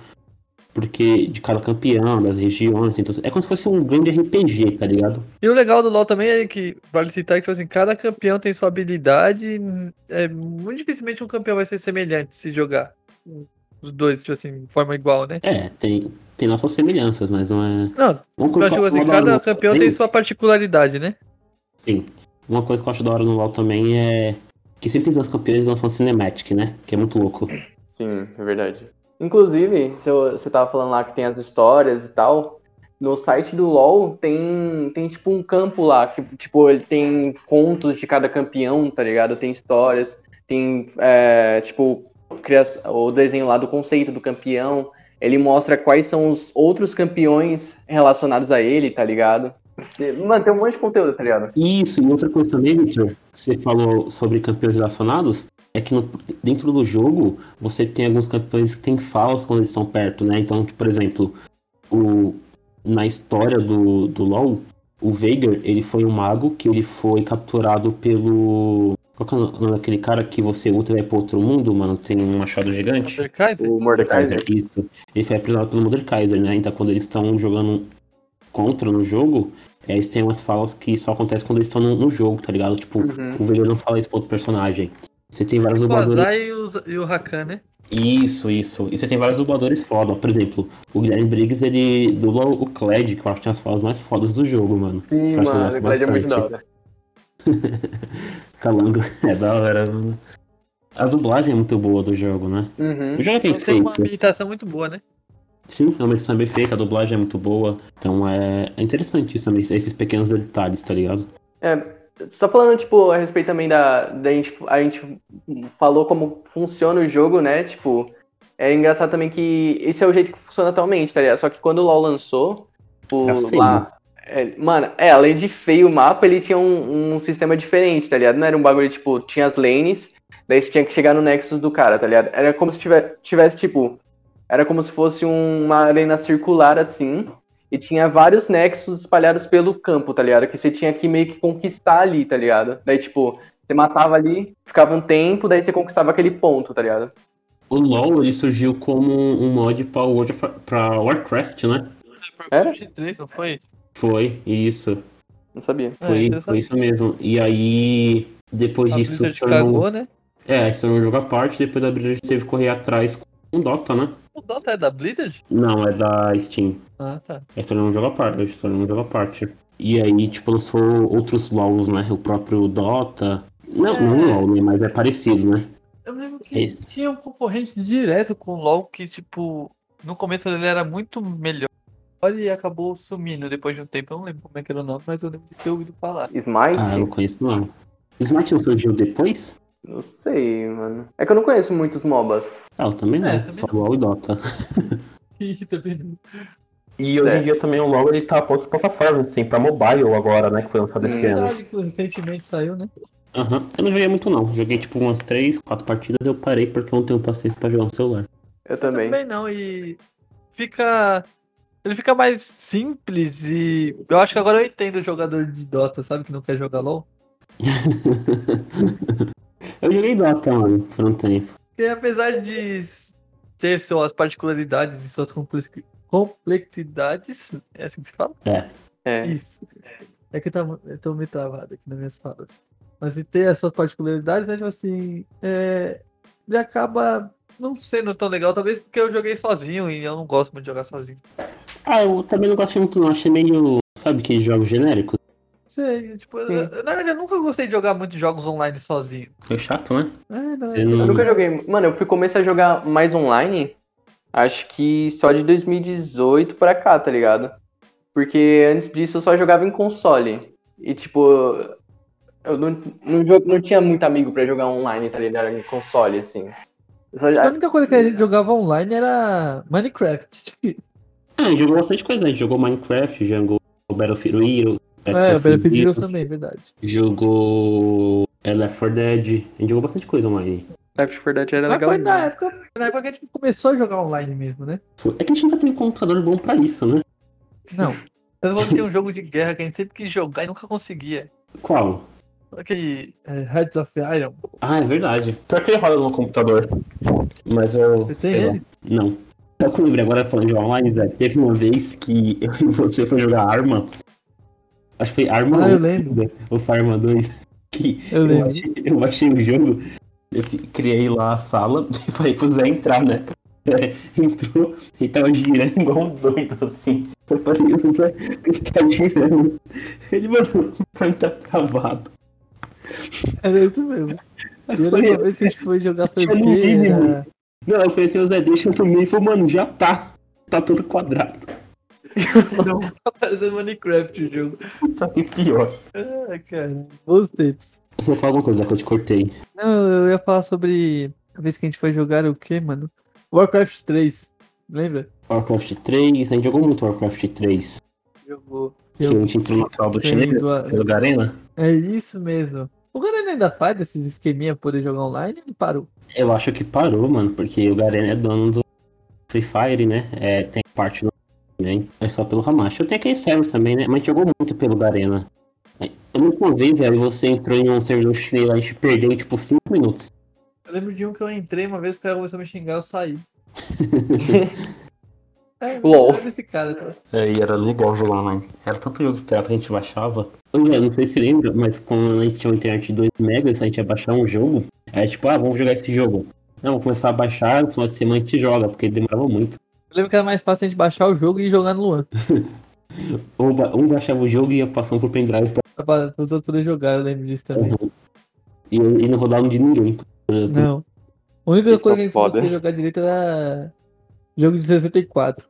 Porque de cada campeão, das regiões, tem tudo... É como se fosse um grande RPG, tá ligado? E o legal do LoL também é que, vale citar que, tipo assim, cada campeão tem sua habilidade. É, muito dificilmente um campeão vai ser semelhante se jogar. Os dois, tipo assim, de forma igual, né? É, tem, tem nossas semelhanças, mas não é. Não, Uma eu coisa acho assim, cada no- campeão tem sua particularidade, né? Sim. Uma coisa que eu acho da hora no LoL também é que sempre os campeões lançam cinematic, né? Que é muito louco. Sim, é verdade. Inclusive, você tava falando lá que tem as histórias e tal. No site do LoL tem, tem tipo um campo lá, que tipo, ele tem contos de cada campeão, tá ligado? Tem histórias, tem é, tipo o desenho lá do conceito do campeão. Ele mostra quais são os outros campeões relacionados a ele, tá ligado? Mano, tem um monte de conteúdo, tá ligado? Isso, e outra coisa também, Victor, você falou sobre campeões relacionados, é que no- dentro do jogo você tem alguns campeões que têm falas quando eles estão perto, né? Então, tipo, por exemplo, o, na história do, do LoL, o Veigar, ele foi um mago que ele foi capturado pelo. Qual que é o nome daquele cara que você ultra e vai pro outro mundo, mano? Tem um machado gigante? Mordekaiser? O Mordekaiser. Isso. Ele foi aprisionado pelo Mordekaiser, né? Então quando eles estão jogando contra no jogo, é, eles têm umas falas que só acontecem quando eles estão no, no jogo, tá ligado? Tipo, Uhum. o Veigar não fala isso pro outro personagem. Você tem vários O dubladores. Azai e, e o Rakan, né? Isso, isso. E você tem vários dubladores foda. Por exemplo, o Guilherme Briggs, ele dubla o Kled, que eu acho que tem as falas mais fodas do jogo, mano. Sim, Eu mano, o Glad é muito da hora. Calango é da hora, mano. A dublagem é muito boa do jogo, né? Uhum. O jogo é bem Então tem uma feito. habilitação muito boa, né? Sim, é uma edição bem feita, a dublagem é muito boa. Então é, é interessante isso também, esses pequenos detalhes, tá ligado? É, só falando, tipo, a respeito também da, da gente, a gente falou como funciona o jogo, né? Tipo, é engraçado também que esse é o jeito que funciona atualmente, tá ligado? Só que quando o LoL lançou, tipo, feio. lá. é, mano, é, além de feio o mapa, ele tinha um, um sistema diferente, tá ligado? Não era um bagulho, tipo, tinha as lanes, daí você tinha que chegar no Nexus do cara, tá ligado? Era como se tivesse, tivesse tipo, era como se fosse um- uma arena circular assim, e tinha vários nexos espalhados pelo campo, tá ligado? Que você tinha que meio que conquistar ali, tá ligado? Daí, tipo, você matava ali, ficava um tempo, daí você conquistava aquele ponto, tá ligado? O LoL ele surgiu como um mod pra, World of, pra Warcraft, né? Era? 3, não foi? Foi, isso. Não sabia. É, Foi, interessante. foi isso mesmo. E aí, depois A disso. Blizzard tornou- cagou, né? É, se tornou um jogo à parte, depois da Blizzard teve que correr atrás com o Dota, né? O Dota é da Blizzard? Não, é da Steam. Ah, tá. É tornou um jogo à parte, se tornou um jogo à parte. E aí, tipo, lançou outros LoLs, né? O próprio Dota. Não, É. não LoL, né? Mas é parecido, né? Eu lembro que Esse. tinha um concorrente direto com o LoL que, tipo, no começo ele era muito melhor e acabou sumindo depois de um tempo. Eu não lembro como é que era o nome, mas eu lembro de ter ouvido falar. Smite? Ah, eu não conheço não. Smite não surgiu depois? Não sei, mano. É que eu não conheço muitos MOBAs. Ah, eu também não. É, também Só não. LoL e Dota. Ih, também não. E hoje É. em dia também o LoL ele tá posto plataforma, assim, pra mobile agora, né? Que foi lançado esse ano. Recentemente saiu, né? Aham. Eu não joguei muito não. Joguei tipo umas 3, 4 partidas eu parei porque eu não tenho paciência pra jogar no celular. Eu também. Também não, e fica. Ele fica mais simples e. Eu acho que agora eu entendo o jogador de Dota, sabe? Que não quer jogar LOL. Eu joguei Dota, mano, por um tempo. Porque apesar de ter suas particularidades e suas complex- complexidades, é assim que se fala? É. Isso. É que eu, eu tô meio travado aqui nas minhas falas. Mas e ter as suas particularidades, né? Tipo assim, é, ele acaba não sendo tão legal. Talvez porque eu joguei sozinho e eu não gosto muito de jogar sozinho. Ah, eu também não gostei muito, não. Achei meio. Sabe que jogos genéricos? Sei, tipo, eu- na verdade eu nunca gostei de jogar muitos jogos online sozinho. Foi chato, né? É, não, Eu Eu nunca joguei. Mano, eu fui começar a jogar mais online, acho que só de 2018 pra cá, tá ligado? Porque antes disso eu só jogava em console. E tipo, eu não, não, não tinha muito amigo pra jogar online, tá ligado? Em console, assim. Eu só A única coisa que a gente jogava online era Minecraft. Ah, a gente jogou bastante coisa, né? A gente jogou Minecraft, jogou Battlefield Hero. É, o Battlefield Battlefield Hero, Heroes também, verdade. Jogou é, Left 4 Dead. A gente jogou bastante coisa online. Left 4 Dead era Mas legal. foi na época, na época que a gente começou a jogar online mesmo, né? É que a gente nunca tem computador bom pra isso, né? Não. Eu que tinha um jogo de guerra que a gente sempre quis jogar e nunca conseguia. Qual? Aquele é, Hearts of Iron. Ah, é verdade. Pior que ele roda no computador. Mas eu. Você tem lá. ele? Não. Só que eu lembrei agora falando de online, Zé. Teve uma vez que eu e você foi jogar Arma. Acho que foi Arma Ah, eu 1, lembro. Ou foi Arma 2. Que Eu eu, lembro. baixei, eu baixei o jogo. Eu criei lá a sala e falei pro Zé entrar, né? É, entrou e tava girando igual um doido assim. Eu falei, o Zé, você tá girando? Ele mandou pra mim tá travado. Era isso mesmo. E a última vez que a gente foi jogar foi o quê? Não, eu falei assim, o Zé, deixa eu também. Ele falou, mano, já tá. Tá todo quadrado. Tá parecendo Minecraft o jogo. Só que pior. Ah, cara. Bons tempos. Você vai falar alguma coisa que eu te cortei. Não, eu ia falar sobre a vez que a gente foi jogar o quê, mano? Warcraft 3. Lembra? Warcraft 3, a gente jogou muito Warcraft 3. Jogou. Que a gente entrou na sala do chinês, do- pelo Garena. É isso mesmo. O Garena ainda faz desses esqueminha pra poder jogar online ele parou. Eu acho que parou, mano, porque o Garena é dono do Free Fire, né? É, tem parte no também. É só pelo Hamashi. Eu tenho aquele server também, né? Mas a gente jogou muito pelo Garena. Eu lembro que uma vez, velho, você entrou em um servidor chinês lá, a gente perdeu, tipo, 5 minutos. Eu lembro de um que eu entrei uma vez que o cara começou a me xingar, eu saí. é, era esse cara. Tá? É, e era legal jogar online. Era tanto jogo pirata que a gente baixava. Eu não sei se lembra, mas quando a gente tinha uma internet de 2 megas, a gente ia baixar um jogo. Aí tipo, ah, vamos jogar esse jogo. Não, vamos começar a baixar, no final de semana a gente joga, porque demorava muito. Eu lembro que era mais fácil a gente baixar o jogo e jogar no Luan. Ou ba- um baixava o jogo e ia passando por pendrive pra... Pra pra os outros poderem jogar, eu lembro disso também. e, e não rodava de ninguém. Não. A única Isso coisa que a gente foda. conseguia jogar direito era jogo de 64.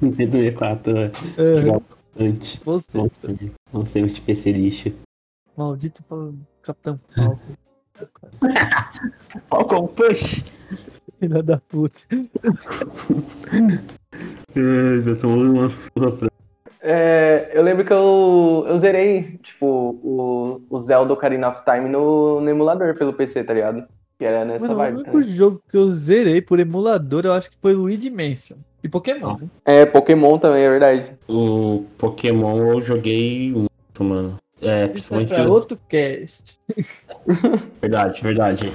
Nintendo 64, é, É, jogava bastante. tempos também. Não sei de PC lixo. Maldito falando Capitão Falcon. Falcon Push! Filha da puta. Ai, já tomou uma surra pra... É, eu lembro que eu, eu zerei, tipo, o, o Zelda Ocarina of Time no, no emulador pelo PC, tá ligado? Que era nessa Mano, o vibe. único também. jogo que eu zerei por emulador, eu acho que foi Luigi Mansion. E Pokémon. né? É, Pokémon também, é verdade. O Pokémon eu joguei muito, mano. É, Isso é principalmente... pra outro cast. Verdade, verdade.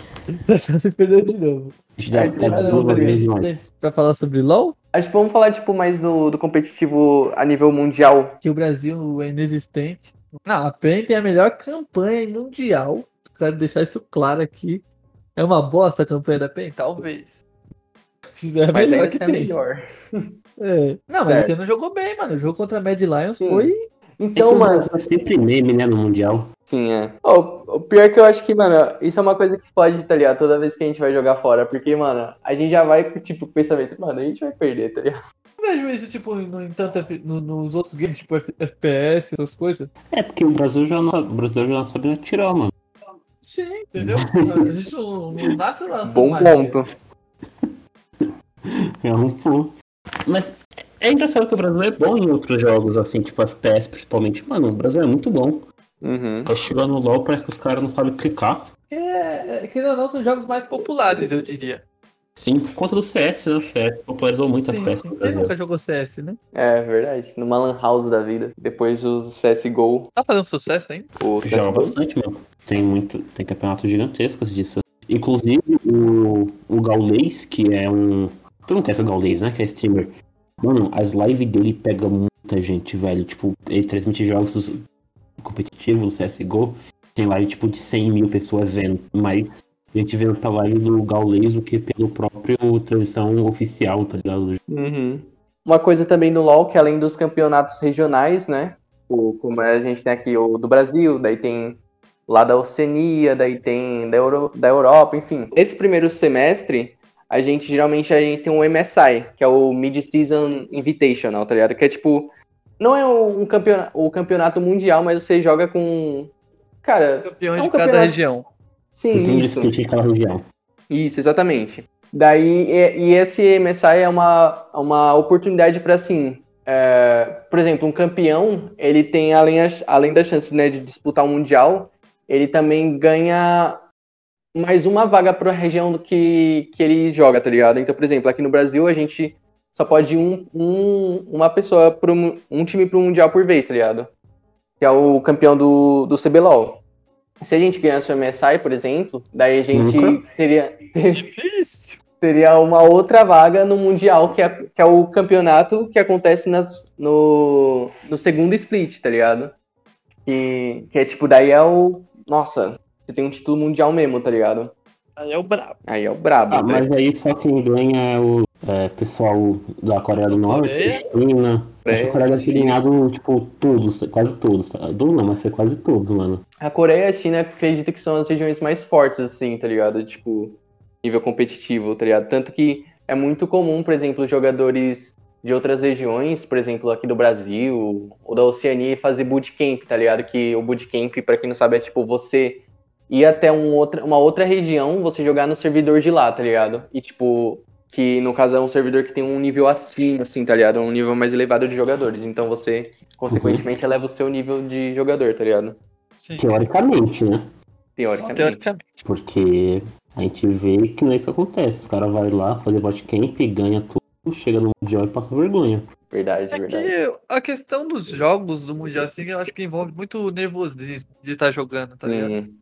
Você perdeu de novo. A gente deve É, duas vezes mais. tem pra falar sobre LoL, Acho que vamos falar, tipo, mais do, do competitivo a nível mundial. que o Brasil é inexistente. Não, a PEN tem a melhor campanha mundial. Quero deixar isso claro aqui. É uma bosta a campanha da PEN? Talvez. Isso é Mas melhor que é tem. melhor. É. Não, mas Certo. você não jogou bem, mano. O jogo contra a Mad Lions Sim. foi. Então, é que o mano. Brasil é sempre meme, né, no Mundial. Sim, é. Ó, o pior é que eu acho que, mano, isso é uma coisa que pode, tá ligado? Toda vez que a gente vai jogar fora. Porque, mano, a gente já vai com, tipo, pensamento, mano, a gente vai perder, tá ligado? Eu vejo isso, tipo, no, em tanto, no- nos outros games, tipo FPS, essas coisas. É, porque o Brasil já não, o brasileiro já não sabe atirar, mano. Sim, entendeu? A gente não, não nasce lançando Bom ponto. É um ponto. Mas é engraçado que o Brasil é bom em outros jogos, assim, tipo FPS principalmente. Mano, o Brasil é muito bom. Uhum. Aí chega no LoL, parece que os caras não sabem clicar. É, é, querendo ou não, são jogos mais populares, eu diria. Sim, por conta do CS, né? O CS popularizou muito Sim, FPS sim. no Quem nunca jogou CS, né? É verdade. Numa lan house da vida. Depois dos CSGO, Tá fazendo sucesso ainda? o Joga bastante, mano. Tem muito. Tem campeonatos gigantescos disso. Inclusive o, o Gaulês, que é um. Tu não conhece o Gaulês, né? Que é streamer. Mano, as lives dele pega muita gente, velho. Tipo, ele transmite jogos competitivos, CSGO. Tem live tipo de 100 mil pessoas vendo. Mas a gente vê pela live do Gaules do que pelo próprio transmissão oficial, tá ligado? Uhum. Uma coisa também no LoL, que além dos campeonatos regionais, né? O, como a gente tem aqui o do Brasil, daí tem lá da Oceania, daí tem da, Euro, da Europa, enfim. Esse primeiro semestre, a gente geralmente a gente tem um MSI, que é o Mid-Season Invitational, tá ligado? Que é tipo, não é um campeonato, o campeonato mundial, mas você joga com. Cara. Campeões é um de cada campeonato- região. Sim, Tem de isso. de cada região. Isso, exatamente. Daí, e, e esse MSI é uma, uma oportunidade para assim, é, por exemplo, um campeão, ele tem, além, além da chance né, de disputar um mundial, ele também ganha mais uma vaga para a região do que, que ele joga, tá ligado? Então, por exemplo, aqui no Brasil a gente só pode ir um, um, uma pessoa, mu- um time pro mundial por vez, tá ligado? Que é o campeão do, do CBLOL. Se a gente ganhasse o MSI, por exemplo, daí a gente Nunca. teria, Difícil. teria uma outra vaga no Mundial, que é, que é o campeonato que acontece nas- no, no segundo split, tá ligado? Que, que é tipo, daí é o. Nossa, você tem um título mundial mesmo, tá ligado? Aí é o brabo. Aí é o brabo. Ah, tá mas aí só quem ganha é o é, pessoal da Coreia do Norte? China. Acho que a Coreia deve ter ganhado, tipo, todos, quase todos. tá? Todos não, mas foi quase todos, mano. A Coreia e a China acredito que são as regiões mais fortes, assim, tá ligado? Tipo, nível competitivo, tá ligado? Tanto que é muito comum, por exemplo, jogadores de outras regiões, por exemplo, aqui do Brasil ou da Oceania, fazer bootcamp, tá ligado? Que o bootcamp, pra quem não sabe, é tipo você ir até um outra, uma outra região, você jogar no servidor de lá, tá ligado? E tipo, que no caso é um servidor que tem um nível acima, assim, tá ligado? Um nível mais elevado de jogadores. Então você, consequentemente, eleva o seu nível de jogador, tá ligado? Sim, Teoricamente, né? sim. Teoricamente. teoricamente. Porque a gente vê que não é isso que acontece. Os caras vão lá fazer botcamp, ganha tudo, chega no Mundial e passa vergonha. Verdade, É verdade. que a questão dos jogos do Mundial, assim, eu acho que envolve muito nervosismo de estar jogando, tá ligado? Sim.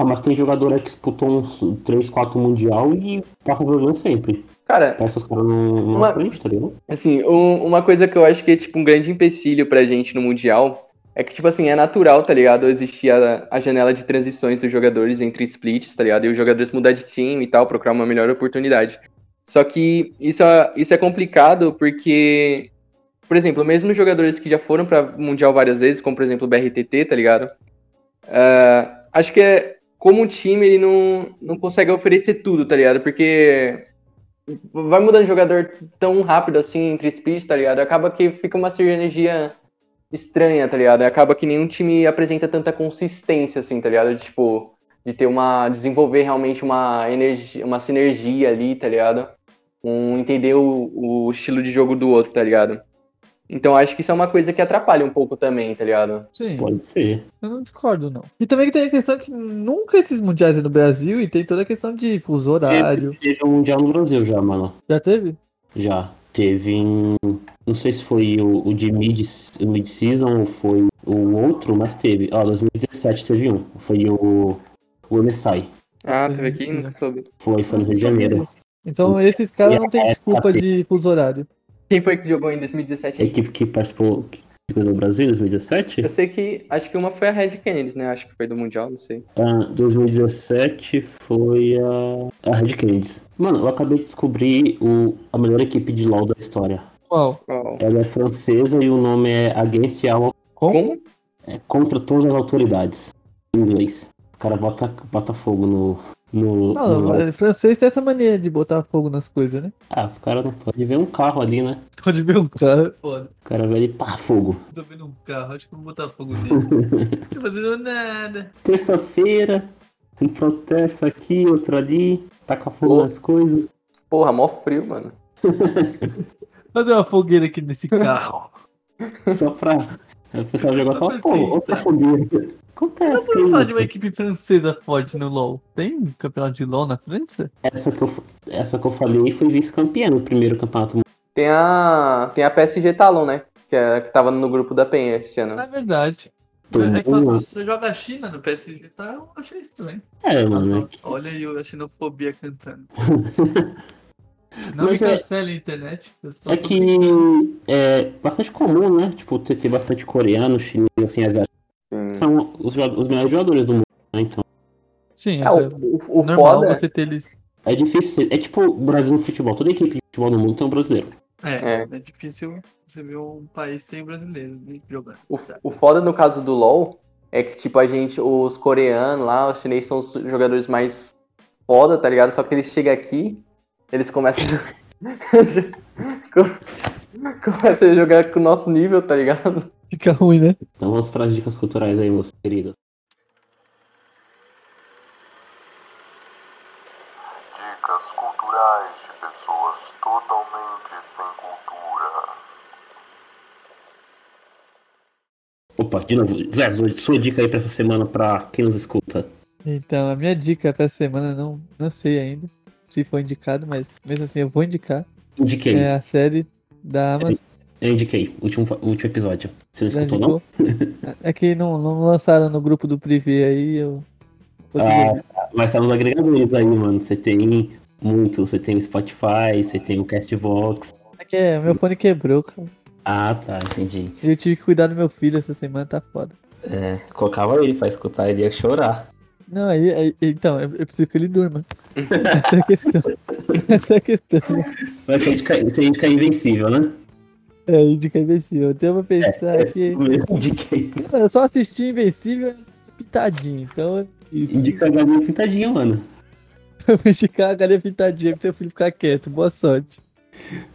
Ah, mas tem jogador aí que disputou uns 3, 4 Mundial e passa vergonha sempre. Cara, que os caras não, não Uma- aprendem, tá ligado? assim, um- uma coisa que eu acho que é, tipo, um grande empecilho pra gente no Mundial é que, tipo assim, é natural, tá ligado? Existir a, a janela de transições dos jogadores entre splits, tá ligado? E os jogadores mudar de time e tal, procurar uma melhor oportunidade. Só que isso é, isso é complicado porque, por exemplo, mesmo jogadores que já foram pra Mundial várias vezes, como por exemplo o BRTT, tá ligado? Ah, acho que é, como time ele não, não consegue oferecer tudo, tá ligado? Porque vai mudando de jogador tão rápido assim entre splits, tá ligado? Acaba que fica uma sinergia estranha, tá ligado? Acaba que nenhum time apresenta tanta consistência, assim, tá ligado? De, Tipo, de ter uma. desenvolver realmente uma energia, uma sinergia ali, tá ligado? Um entender o, o estilo de jogo do outro, tá ligado? Então acho que isso é uma coisa que atrapalha um pouco também, tá ligado? Sim, Pode ser. eu não discordo, não. E também que tem a questão que nunca esses mundiais é no Brasil e tem toda a questão de fuso horário. Teve um Mundial no Brasil já, mano. Já teve? Já. Teve em. Não sei se foi o, o de mid, mid-season ou foi o outro, mas teve. Ó, 2017 teve um. Foi o. O MSI. Ah, teve aqui? Não soube. Foi, foi no Rio de Janeiro. Então esses caras não têm desculpa de fuso horário. Quem foi que jogou em A 2017? equipe que participou que no Brasil em 2017? Eu sei que. Acho que uma foi a Red Kennedy, né? Acho que foi do Mundial, não sei. Ah, 2017 foi a, a Red Kennedys. Mano, eu acabei de descobrir o, a melhor equipe de LoL da história. Qual? Qual? Ela é francesa e o nome é Against All Como? Como? é, Contra Todas as Autoridades. Em inglês. O cara bota, bota fogo no. No, no Não, LoL. é, francês tem essa mania de botar fogo nas coisas, né? Ah, os caras não podem ver um carro ali, né? Pode ver um carro, é foda. O cara vê ali, pá, fogo. Tô vendo um carro, acho que eu vou botar fogo nele. Não tô fazendo nada. Terça-feira, um protesto aqui, outro ali, taca fogo Pô. nas coisas. Porra, mó frio, mano. Fazer uma fogueira aqui nesse carro. Só pra. O pessoal jogar e fala, pô, outra fogueira. Acontece, Mas vamos falar de uma equipe francesa forte no LoL. Tem campeonato de LoL na França? essa, que eu, essa que eu falei foi vice-campeã no primeiro campeonato. Tem a. Tem a PSG Talon, né? Que, é, que tava no grupo da Penha esse ano. É verdade. Tomou É que só você joga a China no PSG, tá? Eu achei estranho. É, mano. Nossa, olha aí a xenofobia cantando. Não Mas me é- cancele a internet. Eu É que é bastante comum, né? Tipo, ter, ter bastante coreano, chinês, assim, asiático. Sim. São os, os melhores jogadores do mundo, né? Então, Sim, É, é, o, o, o normal foda. você ter eles. É difícil. ser- É tipo o Brasil no futebol. Toda equipe de futebol no mundo tem um brasileiro. É, É. é, difícil você ver um país sem brasileiro né, jogando. O, o foda no caso do LoL é que, tipo, a gente, os coreanos lá, os chineses são os jogadores mais foda, tá ligado? Só que eles chegam aqui, eles começam. começam a jogar com o nosso nível, tá ligado? Fica ruim, né? Então vamos para as dicas culturais aí, meus queridos. Dicas culturais de pessoas totalmente sem cultura. Opa, de novo. Zé, sua dica aí pra essa semana pra quem nos escuta. Então, a minha dica pra essa semana, não, não sei ainda se foi indicado, mas mesmo assim eu vou indicar. Indiquei. É a série da Amazon. Eu indiquei. Último, último episódio. Você não escutou, não? É que não, não lançaram no grupo do Privé aí, eu consegui. Ah, mas tá nos agregadores aí, mano. Você tem muito. Você tem o Spotify, você tem o Castbox. É que é, meu fone quebrou, cara. Ah, tá, entendi. Eu tive que cuidar do meu filho essa semana, tá foda. É, colocava ele pra escutar, ele ia chorar. Não, aí, aí- então, eu, eu preciso que ele durma. Essa é a questão. Essa é a questão. Mas você indica, você indica invencível, né? É, indica Invencível. Então eu vou pensar que. Eu indiquei. Eu só assisti Invencível pitadinho, então é isso. Indica a galinha pintadinha, mano. Eu vou indicar a galinha pitadinha pro seu filho ficar quieto. Boa sorte.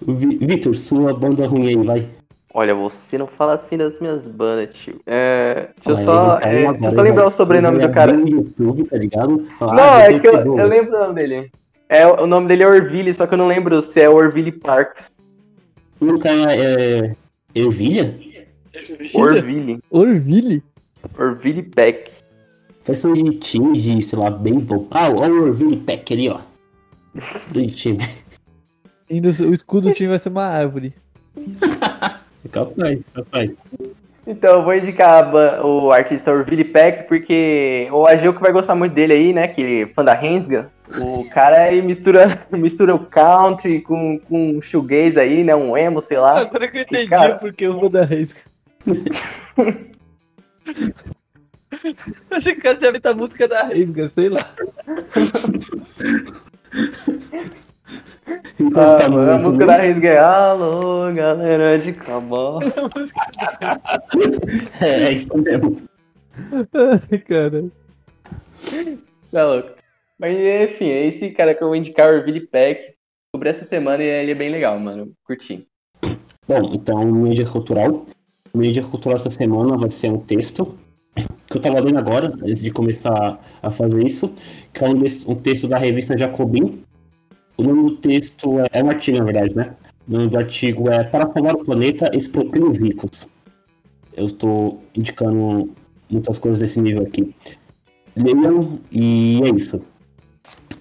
Vitor, sua banda ruim aí, vai. Olha, você não fala assim das minhas bandas, tio. É, deixa eu só, é, deixa eu só lembrar o sobrenome do cara. abrir o YouTube, tá ligado? Fala, Não, é que eu, eu lembro o nome dele. É, o nome dele é Orville, só que eu não lembro se é Orville Parks. O cara é. Ervilha? Orville. Orville? Orville Peck. Parece um de time de, sei lá, beisebol. Ah, olha o Orville Peck ali, ó. Do time. Ainda o escudo do time vai ser uma árvore. Capaz, capaz. Então, eu vou indicar o artista Orville Peck, porque o Agil que vai gostar muito dele aí, né? Que é fã da Rensga. O cara aí mistura, mistura o country com, com shoegaze aí, né? Um emo, sei lá. Agora que eu entendi Cara- porque eu vou dar risca. Achei que o cara tinha visto a música da Risga, sei lá. Ah, tá no mano, a música da Rensga é Alô, galera de cabó. É, é isso mesmo. Ai, cara. Tá louco. Mas enfim, é esse cara que eu vou indicar, Orville Peck. Sobre essa semana ele é bem legal, mano. Curti. Bom, então, mídia cultural. Mídia cultural essa semana vai ser um texto que eu tava lendo agora, antes de começar a fazer isso, que é um, texto da revista Jacobin. O nome do texto é, é um artigo, na verdade, né? O nome do artigo é Para salvar o planeta, exproprie os ricos. Eu estou indicando muitas coisas desse nível aqui. Leiam e é isso.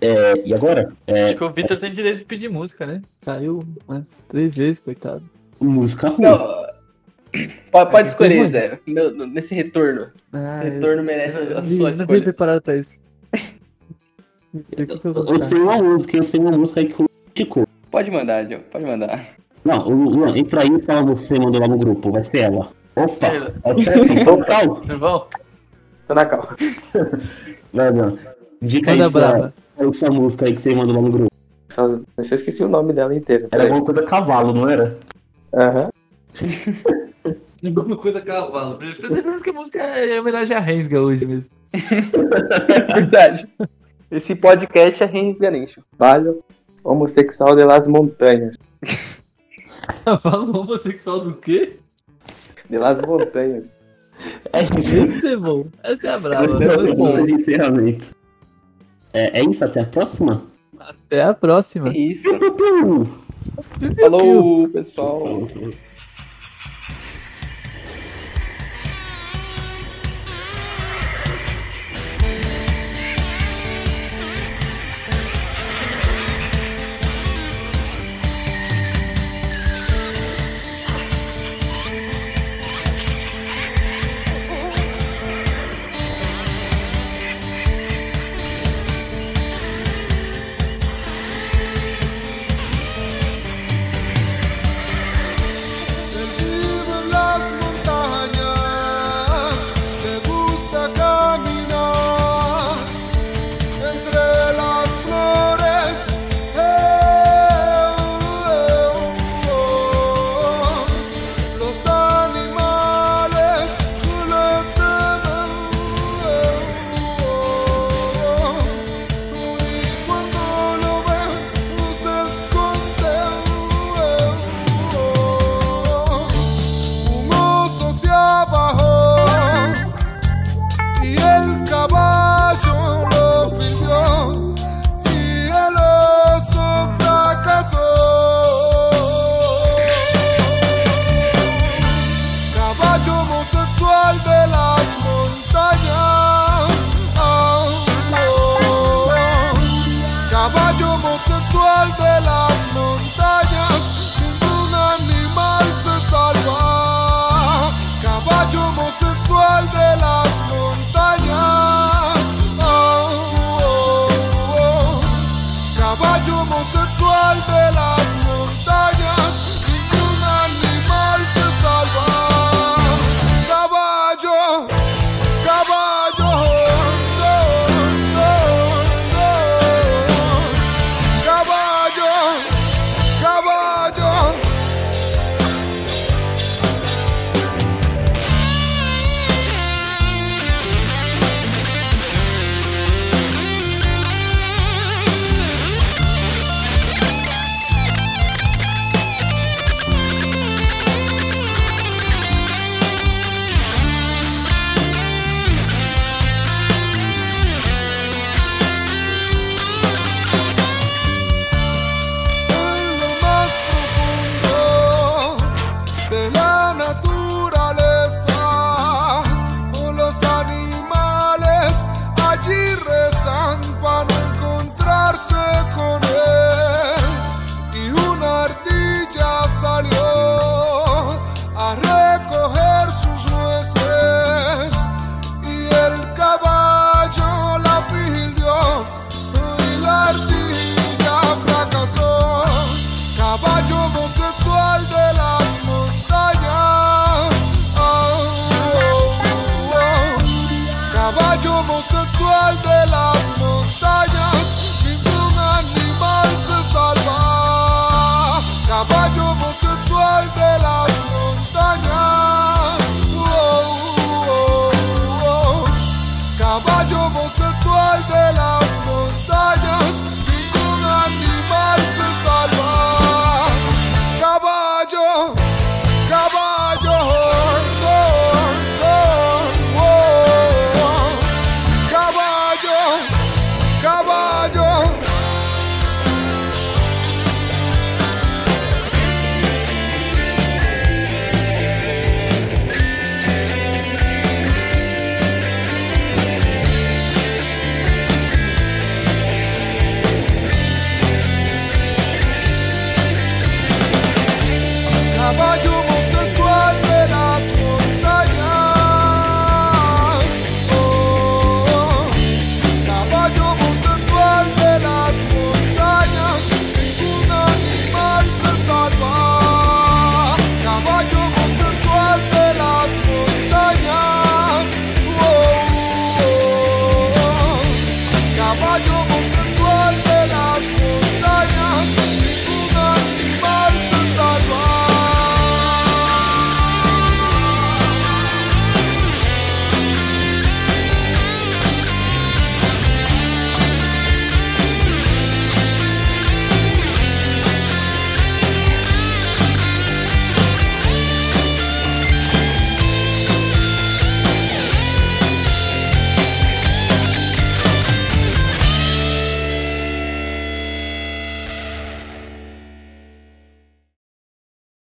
É, e agora, é, Acho que o Victor tem direito de pedir música, né? Caiu umas três vezes, coitado. música ruim. Não, pode, pode É que escolher. Zé. No- nesse retorno. Ah, Esse retorno merece eu, eu, a sua eu não escolha. preparado pra isso. Eu Eu botar? sei uma música, eu sei uma música aí que o indicou. Pode mandar, Joe. Pode mandar. Não, o Luan, entra aí e fala você mandou lá no grupo, vai ser ela. Opa, é certo, total. Tudo bom? Tô na calma. Vai, Luan. Dica Manda brava. essa música aí que você mandou lá no grupo. Só, eu só esqueci o nome dela inteiro. Era alguma coisa cavalo, não era? Aham. Alguma coisa cavalo. Percebemos que a música é em homenagem a Rensga hoje mesmo. É verdade. Esse podcast é Reis Ganesh. Vale homossexual de las montanhas. Cavalo homossexual do quê? De las montanhas. É isso. É bom. Essa é a brava. Esse é Esse bom. É, é isso, até a próxima. Até a próxima. É isso. Falou, pessoal.